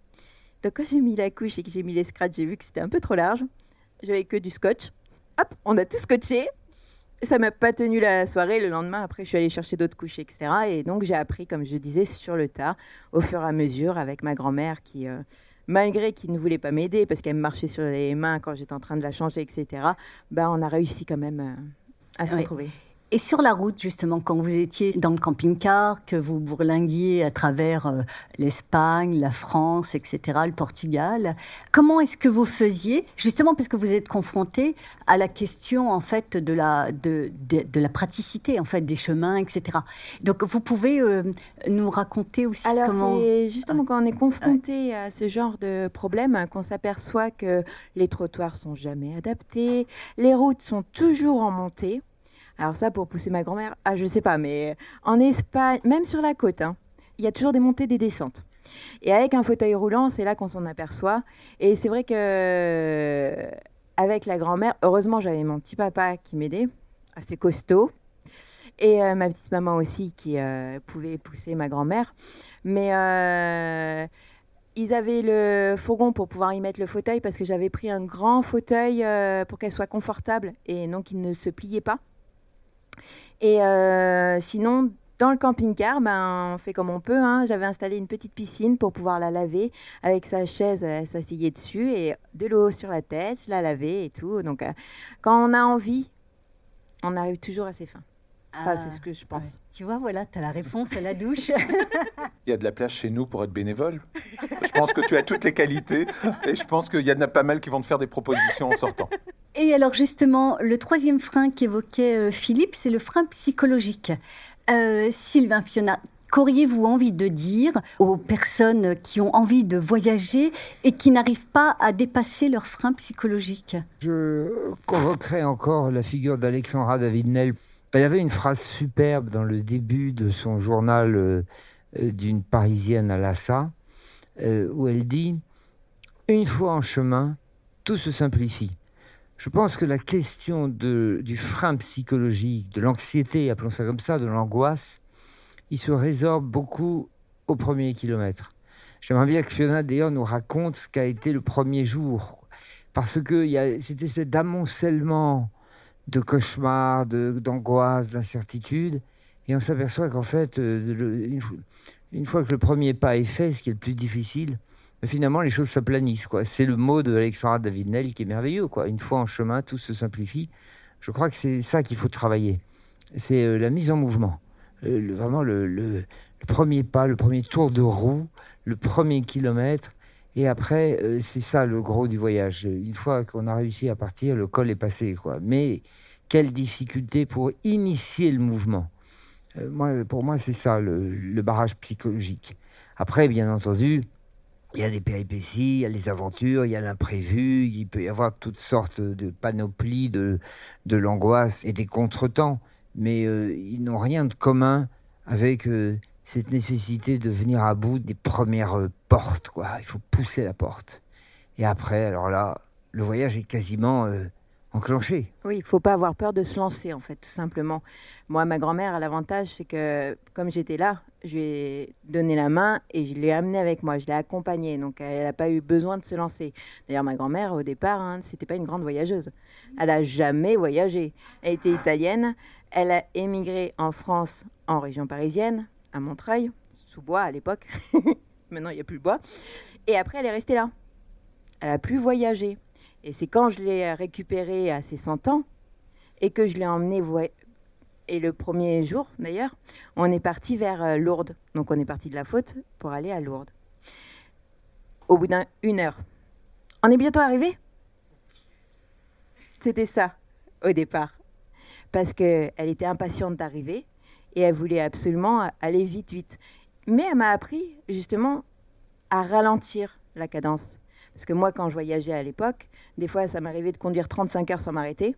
Donc, quand j'ai mis la couche et que j'ai mis les scratchs, j'ai vu que c'était un peu trop large. J'avais que du scotch. Hop, on a tout scotché ça m'a pas tenu la soirée. Le lendemain, après, je suis allée chercher d'autres couches, etc. Et donc, j'ai appris, comme je disais, sur le tas, au fur et à mesure, avec ma grand-mère qui, euh, malgré qu'il ne voulait pas m'aider parce qu'elle me marchait sur les mains quand j'étais en train de la changer, etc., ben, on a réussi quand même euh, à se retrouver. Et sur la route, justement, quand vous étiez dans le camping-car, que vous bourlinguiez à travers euh, l'Espagne, la France, etc., le Portugal, comment est-ce que vous faisiez, justement parce que vous êtes confronté à la question, en fait, de la, de, de, la praticité, en fait, des chemins, etc. Donc, vous pouvez euh, nous raconter aussi Alors, comment... c'est justement quand on est confronté à ce genre de problème qu'on s'aperçoit que les trottoirs sont jamais adaptés, les routes sont toujours en montée. Alors ça, pour pousser ma grand-mère, ah, je sais pas, mais en Espagne, même sur la côte, hein, il y a toujours des montées, des descentes. Et avec un fauteuil roulant, c'est là qu'on s'en aperçoit. Et c'est vrai que avec la grand-mère, heureusement, j'avais mon petit papa qui m'aidait, assez costaud, et euh, ma petite maman aussi qui euh, pouvait pousser ma grand-mère. Mais euh, ils avaient le fourgon pour pouvoir y mettre le fauteuil parce que j'avais pris un grand fauteuil pour qu'elle soit confortable et non qu'il ne se pliait pas. Et euh, sinon, dans le camping-car, ben, on fait comme on peut. Hein. J'avais installé une petite piscine pour pouvoir la laver. Avec sa chaise, elle s'asseyait dessus et de l'eau sur la tête, la lavais et tout. Donc, euh, quand on a envie, on arrive toujours à ses fins. Enfin, c'est ce que je pense. Tu vois, voilà, tu as la réponse à la douche. Il y a de la place chez nous pour être bénévole. Je pense que tu as toutes les qualités et je pense qu'il y en a pas mal qui vont te faire des propositions en sortant. Et alors justement, le troisième frein qu'évoquait euh, Philippe, c'est le frein psychologique. Euh, Sylvain Fiona, qu'auriez-vous envie de dire aux personnes qui ont envie de voyager et qui n'arrivent pas à dépasser leur frein psychologique? Je convoquerai encore la figure d'Alexandra David-Nel. Il y avait une phrase superbe dans le début de son journal euh, d'une Parisienne à Lassa, où elle dit ⁇ Une fois en chemin, tout se simplifie. Je pense que la question du frein psychologique, de l'anxiété, appelons ça comme ça, de l'angoisse, il se résorbe beaucoup au premier kilomètre. J'aimerais bien que Fiona d'ailleurs nous raconte ce qu'a été le premier jour, parce qu'il y a cette espèce d'amoncellement de cauchemars, d'angoisse, d'incertitude, et on s'aperçoit qu'en fait, euh, une fois que le premier pas est fait, ce qui est le plus difficile, finalement, les choses s'aplanissent. C'est le mot de Alexandra David-Nel qui est merveilleux. Quoi. Une fois en chemin, tout se simplifie. Je crois que c'est ça qu'il faut travailler. C'est euh, la mise en mouvement. le, vraiment le, premier pas, le premier tour de roue, le premier kilomètre. Et après, euh, c'est ça le gros du voyage. Une fois qu'on a réussi à partir, le col est passé. Quoi. Mais quelle difficulté pour initier le mouvement. Euh, moi, pour moi, c'est ça le barrage psychologique. Après, bien entendu, il y a des péripéties, il y a des aventures, il y a l'imprévu, il peut y avoir toutes sortes de panoplies de, de l'angoisse et des contretemps, mais euh, ils n'ont rien de commun avec cette nécessité de venir à bout des premières euh, portes. Quoi. Il faut pousser la porte. Et après, alors là, le voyage est quasiment enclenché. Oui, il faut pas avoir peur de se lancer, en fait, tout simplement. Moi, ma grand-mère a l'avantage, c'est que comme j'étais là, je lui ai donné la main et je l'ai amenée avec moi, je l'ai accompagnée. Donc, elle n'a pas eu besoin de se lancer. D'ailleurs, ma grand-mère, au départ, hein, c'était pas une grande voyageuse. Elle n'a jamais voyagé. Elle était italienne. Elle a émigré en France, en région parisienne, à Montreuil, sous bois à l'époque. Maintenant, il n'y a plus de bois. Et après, elle est restée là. Elle a plus voyagé. Et c'est quand je l'ai récupérée à ses 100 ans et que je l'ai emmenée et le premier jour, d'ailleurs, on est parti vers euh, Lourdes. Donc on est parti de la faute pour aller à Lourdes. Au bout d'une heure. On est bientôt arrivé? C'était ça, au départ. Parce qu'elle était impatiente d'arriver et elle voulait absolument aller vite, vite. Mais elle m'a appris, justement, à ralentir la cadence. Parce que moi, quand je voyageais à l'époque, des fois, ça m'arrivait de conduire 35 heures sans m'arrêter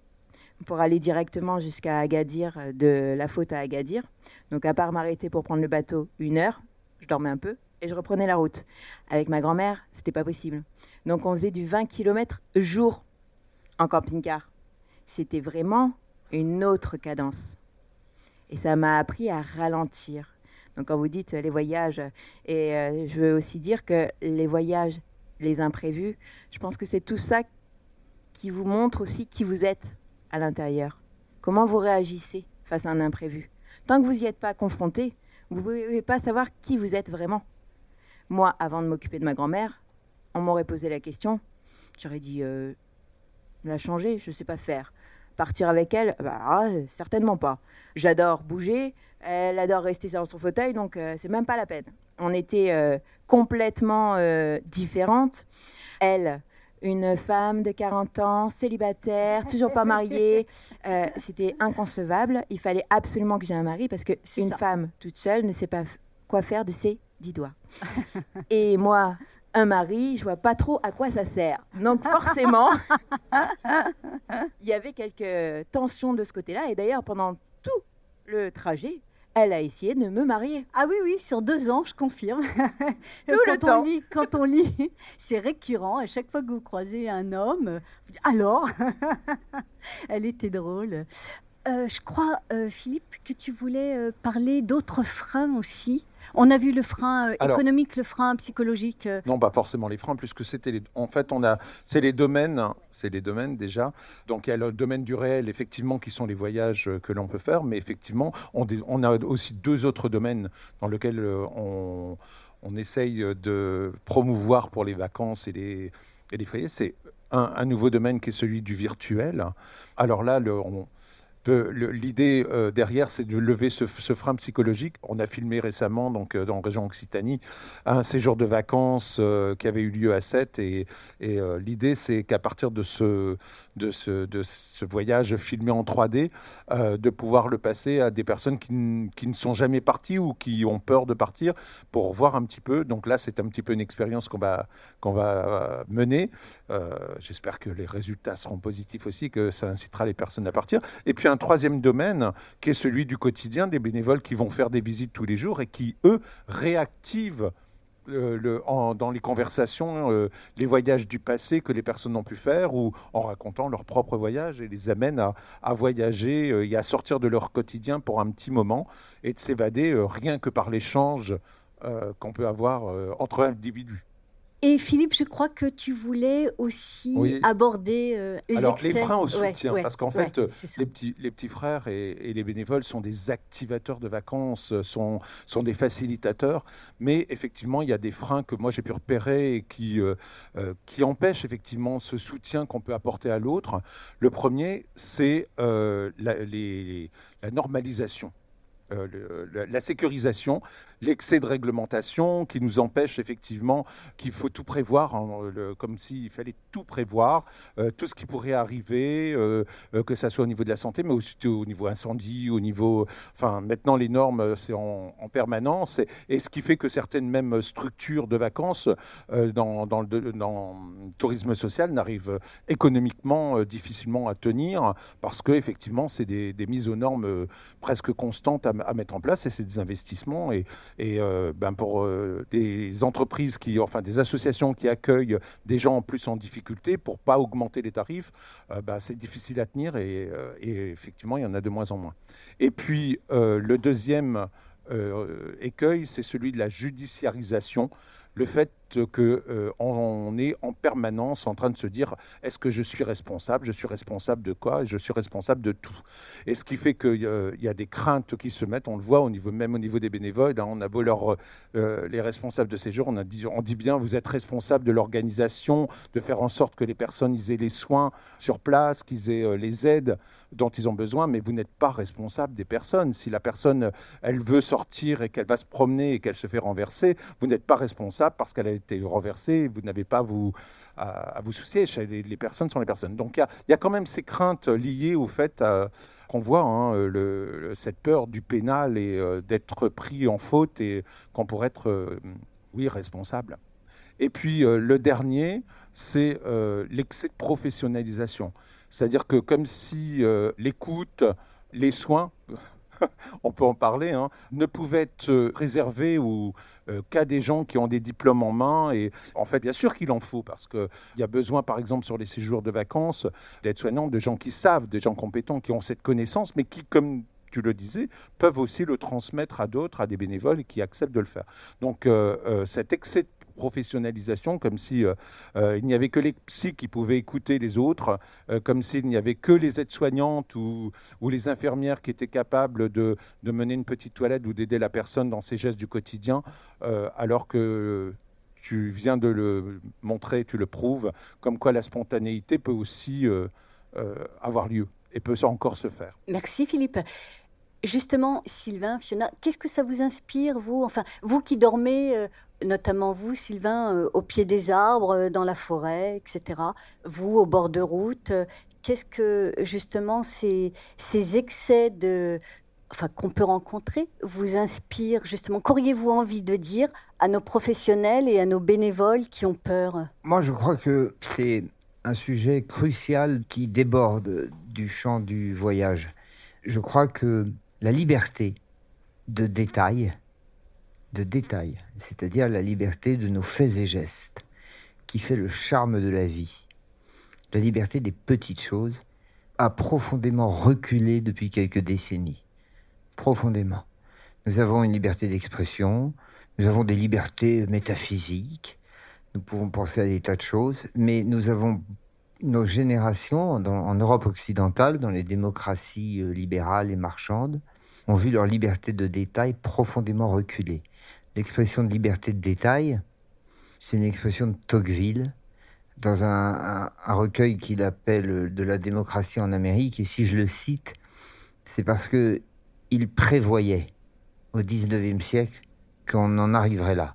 pour aller directement jusqu'à Agadir, euh, de la faute à Agadir. Donc à part m'arrêter pour prendre le bateau une heure, je dormais un peu et je reprenais la route. Avec ma grand-mère, c'était pas possible. Donc on faisait du 20 km jour en camping-car. C'était vraiment une autre cadence. Et ça m'a appris à ralentir. Donc quand vous dites les voyages, et euh, je veux aussi dire que les voyages, les imprévus, je pense que c'est tout ça qui vous montre aussi qui vous êtes à l'intérieur Comment vous réagissez face à un imprévu Tant que vous n'y êtes pas confronté, vous ne pouvez pas savoir qui vous êtes vraiment. Moi, avant de m'occuper de ma grand-mère, on m'aurait posé la question, j'aurais dit, euh, la changer, je ne sais pas faire. Partir avec elle, bah, ah, certainement pas. J'adore bouger, elle adore rester dans son fauteuil, donc euh, c'est même pas la peine. On était euh, complètement euh, différentes. Elle, une femme de 40 ans, célibataire, toujours pas mariée, c'était inconcevable. Il fallait absolument que j'ai un mari parce qu'une femme toute seule ne sait pas quoi faire de ses dix doigts. Et moi, un mari, je vois pas trop à quoi ça sert. Donc forcément, il y avait quelques tensions de ce côté-là. Et d'ailleurs, pendant tout le trajet, elle a essayé de me marier. Ah oui, oui, sur deux ans, je confirme. Tout quand le temps. Lit, quand on lit, c'est récurrent. À chaque fois que vous croisez un homme, alors, elle était drôle. Euh, je crois, euh, Philippe, que tu voulais euh, parler d'autres freins aussi. On a vu le frein économique, le frein psychologique. Non, pas forcément les freins, puisque c'était les... en fait on a c'est les domaines, c'est les domaines déjà. Donc il y a le domaine du réel effectivement qui sont les voyages que l'on peut faire, mais effectivement on, on, a aussi deux autres domaines dans lesquels on, on essaye de promouvoir pour les vacances et les, et les foyers. C'est un, un, nouveau domaine qui est celui du virtuel. Alors là, le, on, L'idée euh, derrière, c'est de lever ce, frein psychologique. On a filmé récemment, donc euh, dans région Occitanie, un séjour de vacances euh, qui avait eu lieu à Sète. Et, et l'idée, c'est qu'à partir de ce, voyage filmé en 3D, de pouvoir le passer à des personnes qui, qui, ne sont jamais parties ou qui ont peur de partir pour voir un petit peu. Donc là, c'est un petit peu une expérience qu'on va, qu'on va mener. J'espère que les résultats seront positifs aussi, que ça incitera les personnes à partir. Et puis un troisième domaine qui est celui du quotidien des bénévoles qui vont faire des visites tous les jours et qui, eux, réactivent euh, dans les conversations euh, les voyages du passé que les personnes n'ont pu faire ou en racontant leur propre voyage et les amènent à, voyager euh, et à sortir de leur quotidien pour un petit moment et de s'évader rien que par l'échange qu'on peut avoir entre individus. Et Philippe, je crois que tu voulais aussi aborder euh, les Alors, les freins au soutien, parce qu'en fait, les, petits, les petits frères et, les bénévoles sont des activateurs de vacances, sont, sont des facilitateurs, mais effectivement, il y a des freins que moi j'ai pu repérer et qui, euh, euh, qui empêchent effectivement ce soutien qu'on peut apporter à l'autre. Le premier, c'est la, la normalisation. la sécurisation l'excès de réglementation qui nous empêche effectivement qu'il faut tout prévoir, hein, comme s'il fallait tout prévoir, euh, tout ce qui pourrait arriver, euh, euh, que ça soit au niveau de la santé, mais aussi au niveau incendie, au niveau... Enfin, maintenant, les normes, c'est en, permanence, et, ce qui fait que certaines mêmes structures de vacances dans, dans, le, dans, tourisme social n'arrivent économiquement difficilement à tenir, parce que effectivement, c'est des, mises aux normes presque constantes à, mettre en place, et c'est des investissements, et euh, ben pour euh, des entreprises qui, enfin des associations qui accueillent des gens en plus en difficulté, pour pas augmenter les tarifs, euh, ben, c'est difficile à tenir et, et, effectivement il y en a de moins en moins. Et puis le deuxième écueil, c'est celui de la judiciarisation le fait qu'on euh, est en permanence en train de se dire est-ce que je suis responsable? Je suis responsable de quoi? Je suis responsable de tout. Et ce qui fait qu'il y a des craintes qui se mettent, on le voit au niveau, même au niveau des bénévoles. Hein, on a beau leur, euh, les responsables de ces jours, on, dit, on dit bien vous êtes responsable de l'organisation, de faire en sorte que les personnes aient les soins sur place, qu'ils aient euh, les aides dont ils ont besoin, mais vous n'êtes pas responsable des personnes. Si la personne, elle veut sortir et qu'elle va se promener et qu'elle se fait renverser, vous n'êtes pas responsable parce qu'elle a été renversée, vous n'avez pas à, vous soucier. Les, personnes sont les personnes. Donc il y, a quand même ces craintes liées au fait qu'on voit hein, cette peur du pénal et euh, d'être pris en faute et qu'on pourrait être, euh, oui, responsable. Et puis euh, le dernier, c'est l'excès de professionnalisation. C'est-à-dire que comme si euh, l'écoute, les soins, on peut en parler, hein, ne pouvaient être euh, réservés ou euh, qu'à des gens qui ont des diplômes en main. Et en fait, bien sûr qu'il en faut, parce qu'il y a besoin, par exemple, sur les séjours de vacances, d'être soignants, de gens qui savent, des gens compétents, qui ont cette connaissance, mais qui, comme tu le disais, peuvent aussi le transmettre à d'autres, à des bénévoles qui acceptent de le faire. Donc cet excès professionnalisation, comme si euh, euh, il n'y avait que les psys qui pouvaient écouter les autres, euh, comme s'il n'y avait que les aides-soignantes ou, ou, les infirmières qui étaient capables de, de mener une petite toilette ou d'aider la personne dans ses gestes du quotidien, alors que tu viens de le montrer, tu le prouves, comme quoi la spontanéité peut aussi avoir lieu. et peut encore se faire. Merci Philippe. Justement, Sylvain, Fiona, qu'est-ce que ça vous inspire, vous? Enfin, vous qui dormez, euh, notamment vous, Sylvain, euh, au pied des arbres, euh, dans la forêt, etc. Vous, au bord de route, qu'est-ce que, justement, ces, ces excès de, enfin, qu'on peut rencontrer vous inspirent, justement? Qu'auriez-vous envie de dire à nos professionnels et à nos bénévoles qui ont peur? Moi, je crois que c'est un sujet crucial qui déborde du champ du voyage. Je crois que la liberté de détail, de détail, c'est-à-dire la liberté de nos faits et gestes, qui fait le charme de la vie, la liberté des petites choses, a profondément reculé depuis quelques décennies. Profondément. Nous avons une liberté d'expression, nous avons des libertés métaphysiques, nous pouvons penser à des tas de choses, mais nous avons nos générations en Europe occidentale, dans les démocraties euh, libérales et marchandes, ont vu leur liberté de détail profondément reculer. L'expression de liberté de détail, c'est une expression de Tocqueville dans un, recueil qu'il appelle de la démocratie en Amérique. Et si je le cite, c'est parce que il prévoyait au XIXe siècle qu'on en arriverait là.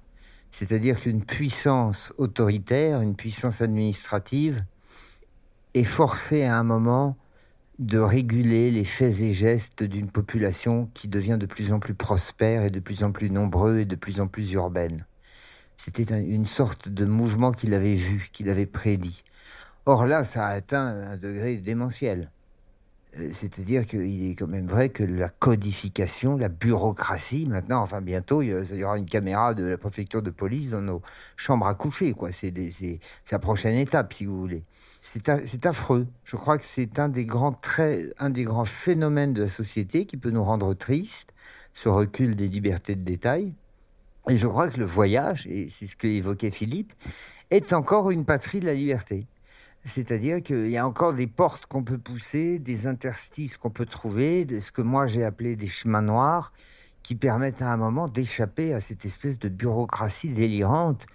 C'est-à-dire qu'une puissance autoritaire, une puissance administrative, est forcé à un moment de réguler les faits et gestes d'une population qui devient de plus en plus prospère et de plus en plus nombreux et de plus en plus urbaine. C'était une sorte de mouvement qu'il avait vu, qu'il avait prédit. Or là, ça a atteint un degré démentiel. Euh, c'est-à-dire qu'il est quand même vrai que la codification, la bureaucratie, maintenant, enfin bientôt, il y aura une caméra de la préfecture de police dans nos chambres à coucher. quoi. C'est la prochaine étape, si vous voulez. C'est affreux. Je crois que c'est un des grands un des grands phénomènes de la société qui peut nous rendre tristes, ce recul des libertés de détail. Et je crois que le voyage, et c'est ce qu'évoquait Philippe, est encore une patrie de la liberté. C'est-à-dire qu'il y a encore des portes qu'on peut pousser, des interstices qu'on peut trouver, ce que moi j'ai appelé des chemins noirs, qui permettent à un moment d'échapper à cette espèce de bureaucratie délirante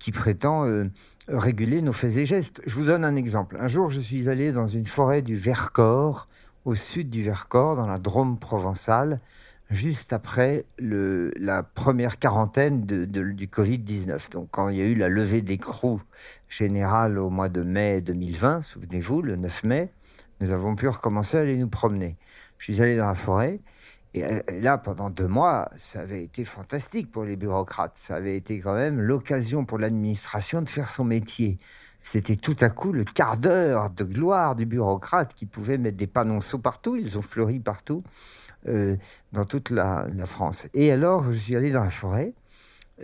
qui prétend euh, réguler nos faits et gestes. Je vous donne un exemple. Un jour, je suis allé dans une forêt du Vercors, au sud du Vercors, dans la Drôme provençale, juste après la première quarantaine de, du Covid-19. Donc, quand il y a eu la levée d'écrou générale au mois de mai 2020, souvenez-vous, le 9 mai, nous avons pu recommencer à aller nous promener. Je suis allé dans la forêt et là, pendant deux mois, ça avait été fantastique pour les bureaucrates. Ça avait été quand même l'occasion pour l'administration de faire son métier. C'était tout à coup le quart d'heure de gloire du bureaucrate qui pouvait mettre des panonceaux partout. Ils ont fleuri partout, euh, dans toute la, France. Et alors, je suis allé dans la forêt.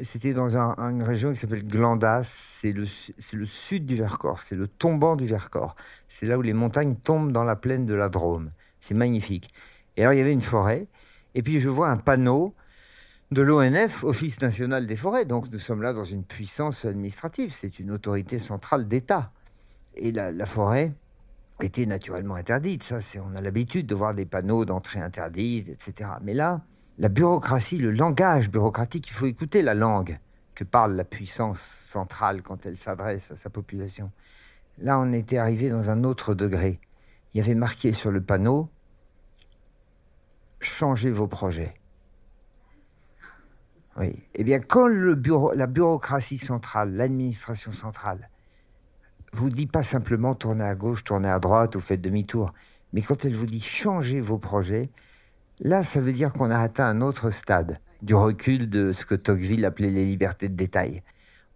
C'était dans une région qui s'appelle Glandas. C'est le, le sud du Vercors. C'est le tombant du Vercors. C'est là où les montagnes tombent dans la plaine de la Drôme. C'est magnifique. Et alors, il y avait une forêt. Et puis, je vois un panneau de l'ONF, Office national des forêts. Donc, nous sommes là dans une puissance administrative. C'est une autorité centrale d'État. Et la, forêt était naturellement interdite. Ça, on a l'habitude de voir des panneaux d'entrée interdite, etc. Mais là, la bureaucratie, le langage bureaucratique, il faut écouter la langue que parle la puissance centrale quand elle s'adresse à sa population. Là, on était arrivé dans un autre degré. Il y avait marqué sur le panneau changer vos projets. Oui. Eh bien, quand le bureau, la bureaucratie centrale, l'administration centrale, vous dit pas simplement tournez à gauche, tournez à droite ou faites demi-tour, mais quand elle vous dit changer vos projets, là, ça veut dire qu'on a atteint un autre stade du recul de ce que Tocqueville appelait les libertés de détail.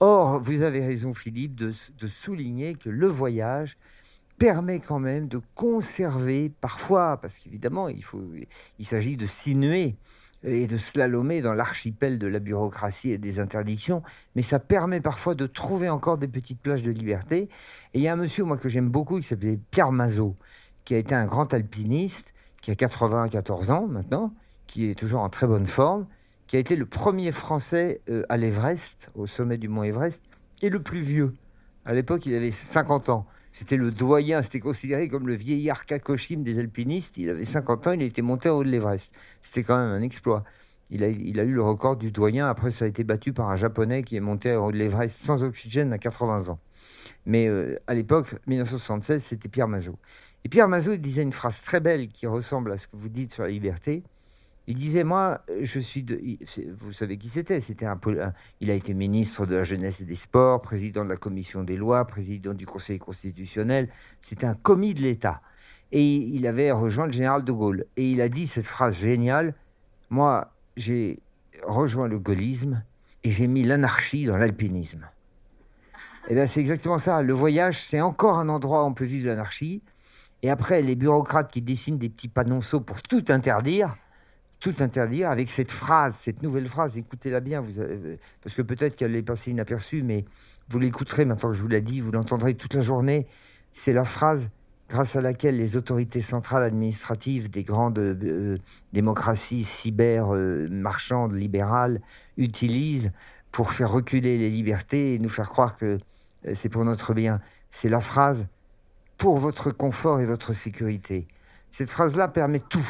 Or, vous avez raison, Philippe, de souligner que le voyage, permet quand même de conserver parfois, parce qu'évidemment, il, il s'agit de sinuer et de slalomer dans l'archipel de la bureaucratie et des interdictions, mais ça permet parfois de trouver encore des petites plages de liberté. Et il y a un monsieur, moi, que j'aime beaucoup, qui s'appelait Pierre Mazot, qui a été un grand alpiniste, qui a 94 ans maintenant, qui est toujours en très bonne forme, qui a été le premier Français euh, à l'Everest, au sommet du mont Everest, et le plus vieux. À l'époque, il avait 50 ans. C'était le doyen, c'était considéré comme le vieillard Kakoshim des alpinistes. Il avait 50 ans, il était monté en haut de l'Everest. C'était quand même un exploit. Il a, eu le record du doyen. Après, ça a été battu par un japonais qui est monté en haut de l'Everest sans oxygène à 80 ans. Mais à l'époque, 1976, c'était Pierre Mazot. Et Pierre Mazot disait une phrase très belle qui ressemble à ce que vous dites sur la liberté. Il disait moi, je suis de, vous savez qui c'était C'était un, il a été ministre de la jeunesse et des sports, président de la commission des lois, président du Conseil constitutionnel. C'était un commis de l'État. Et il avait rejoint le général de Gaulle. Et il a dit cette phrase géniale moi, j'ai rejoint le gaullisme et j'ai mis l'anarchie dans l'alpinisme. Eh bien, c'est exactement ça. Le voyage, c'est encore un endroit où on peut vivre l'anarchie. Et après, les bureaucrates qui dessinent des petits panonceaux pour tout interdire, tout interdire avec cette phrase, cette nouvelle phrase, écoutez-la bien, parce que peut-être qu'elle est passée inaperçue, mais vous l'écouterez maintenant que je vous l'ai dit, vous l'entendrez toute la journée. C'est la phrase grâce à laquelle les autorités centrales administratives des grandes euh, démocraties cyber euh, marchandes libérales utilisent pour faire reculer les libertés et nous faire croire que euh, c'est pour notre bien. C'est la phrase pour votre confort et votre sécurité. Cette phrase-là permet tout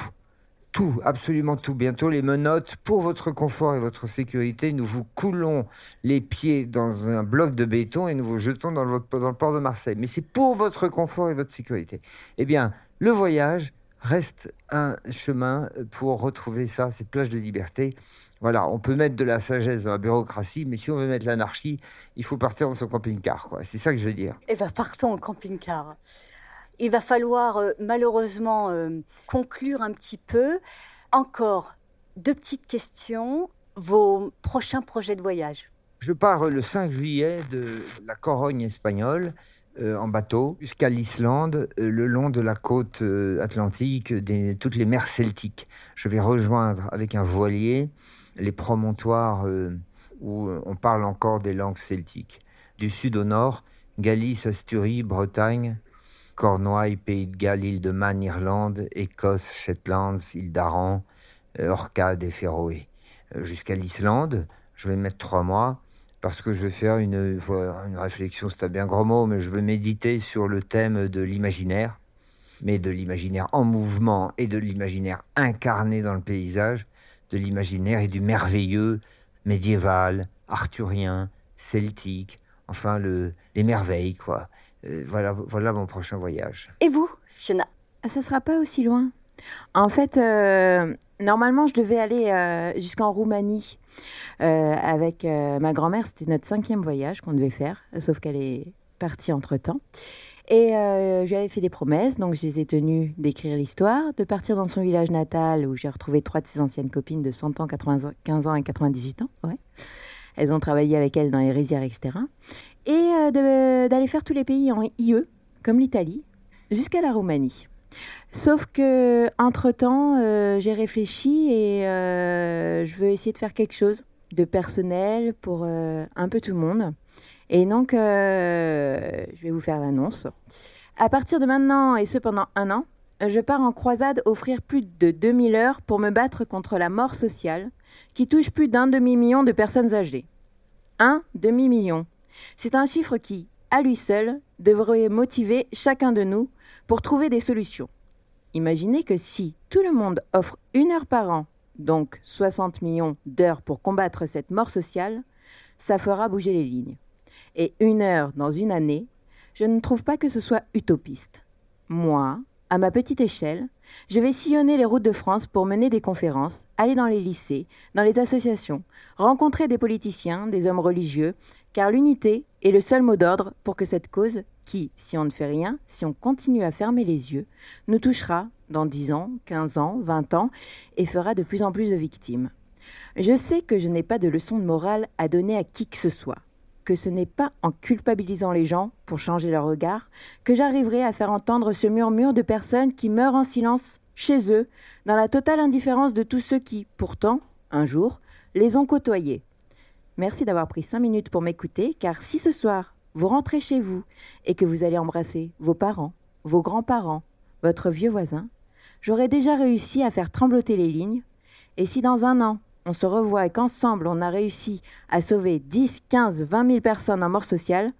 tout, absolument tout. Bientôt les menottes pour votre confort et votre sécurité. Nous vous coulons les pieds dans un bloc de béton et nous vous jetons dans le, dans le port de Marseille. Mais c'est pour votre confort et votre sécurité. Eh bien, le voyage reste un chemin pour retrouver ça, cette plage de liberté. Voilà, on peut mettre de la sagesse dans la bureaucratie, mais si on veut mettre l'anarchie, il faut partir dans son camping-car. C'est ça que je veux dire. Eh bien, partons en camping-car. Il va falloir euh, malheureusement euh, conclure un petit peu. Encore deux petites questions. Vos prochains projets de voyage? Je pars le 5 juillet de la Corogne espagnole euh, en bateau jusqu'à l'Islande, le long de la côte atlantique, des, toutes les mers celtiques. Je vais rejoindre avec un voilier les promontoires où on parle encore des langues celtiques. Du sud au nord, Galice, Asturie, Bretagne, Cornouailles, Pays de Galles, île de Man, Irlande, Écosse, Shetlands, île d'Aran, euh, Orcade et Féroé. Euh, jusqu'à l'Islande, je vais mettre trois mois parce que je vais faire une, une réflexion, c'est un bien gros mot, mais je veux méditer sur le thème de l'imaginaire, mais de l'imaginaire en mouvement et de l'imaginaire incarné dans le paysage, de l'imaginaire et du merveilleux médiéval, arthurien, celtique, enfin le, les merveilles, quoi. Euh, voilà, voilà mon prochain voyage. Et vous, Fiona? Ah, Ça sera pas aussi loin. En fait, euh, normalement, je devais aller euh, jusqu'en Roumanie avec ma grand-mère. C'était notre cinquième voyage qu'on devait faire, sauf qu'elle est partie entre-temps. Et je lui avais fait des promesses, donc je les ai tenues d'écrire l'histoire, de partir dans son village natal où j'ai retrouvé trois de ses anciennes copines de 100 ans, 95 ans et 98 ans. Ouais. Elles ont travaillé avec elle dans les rizières, etc et euh, d'aller faire tous les pays en IE, comme l'Italie, jusqu'à la Roumanie. Sauf que entre temps, euh, j'ai réfléchi et euh, je veux essayer de faire quelque chose de personnel pour un peu tout le monde. Et donc, je vais vous faire l'annonce. À partir de maintenant, et ce pendant un an, je pars en croisade offrir plus de 2000 heures pour me battre contre la mort sociale qui touche plus d'un demi-million de personnes âgées. Un demi-million. C'est un chiffre qui, à lui seul, devrait motiver chacun de nous pour trouver des solutions. Imaginez que si tout le monde offre une heure par an, donc 60 millions d'heures pour combattre cette mort sociale, ça fera bouger les lignes. Et une heure dans une année, je ne trouve pas que ce soit utopiste. Moi, à ma petite échelle, je vais sillonner les routes de France pour mener des conférences, aller dans les lycées, dans les associations, rencontrer des politiciens, des hommes religieux, car l'unité est le seul mot d'ordre pour que cette cause, qui, si on ne fait rien, si on continue à fermer les yeux, nous touchera dans 10 ans, 15 ans, 20 ans, et fera de plus en plus de victimes. Je sais que je n'ai pas de leçon de morale à donner à qui que ce soit, que ce n'est pas en culpabilisant les gens pour changer leur regard que j'arriverai à faire entendre ce murmure de personnes qui meurent en silence chez eux, dans la totale indifférence de tous ceux qui, pourtant, un jour, les ont côtoyés. Merci d'avoir pris cinq minutes pour m'écouter, car si ce soir, vous rentrez chez vous et que vous allez embrasser vos parents, vos grands-parents, votre vieux voisin, j'aurai déjà réussi à faire trembloter les lignes, et si dans un an, on se revoit et qu'ensemble on a réussi à sauver 10, 15, 20 000 personnes en mort sociale,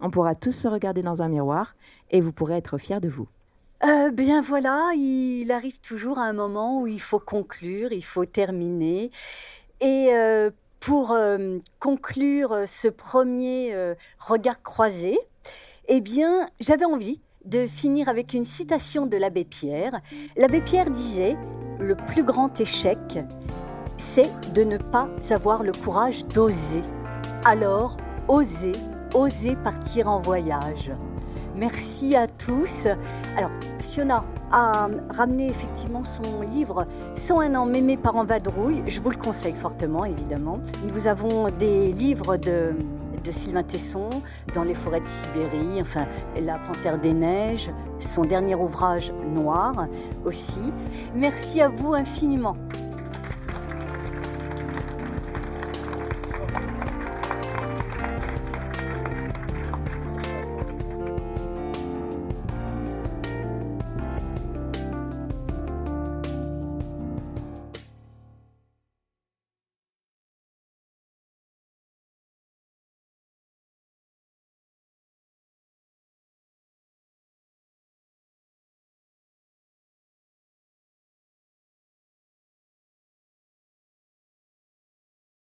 on pourra tous se regarder dans un miroir et vous pourrez être fiers de vous. Euh, bien voilà, il arrive toujours un moment où il faut conclure, il faut terminer. Et euh, pour euh, conclure ce premier euh, regard croisé, Eh bien, j'avais envie de finir avec une citation de l'abbé Pierre. L'abbé Pierre disait Le plus grand échec, c'est de ne pas avoir le courage d'oser. Alors, osez, osez partir en voyage. Merci à tous. Alors, Fiona a ramené effectivement son livre 101 ans, mais mes parents vadrouille. Je vous le conseille fortement, évidemment. Nous avons des livres de Sylvain Tesson, Dans les forêts de Sibérie, enfin La Panthère des Neiges, son dernier ouvrage Noir aussi. Merci à vous infiniment.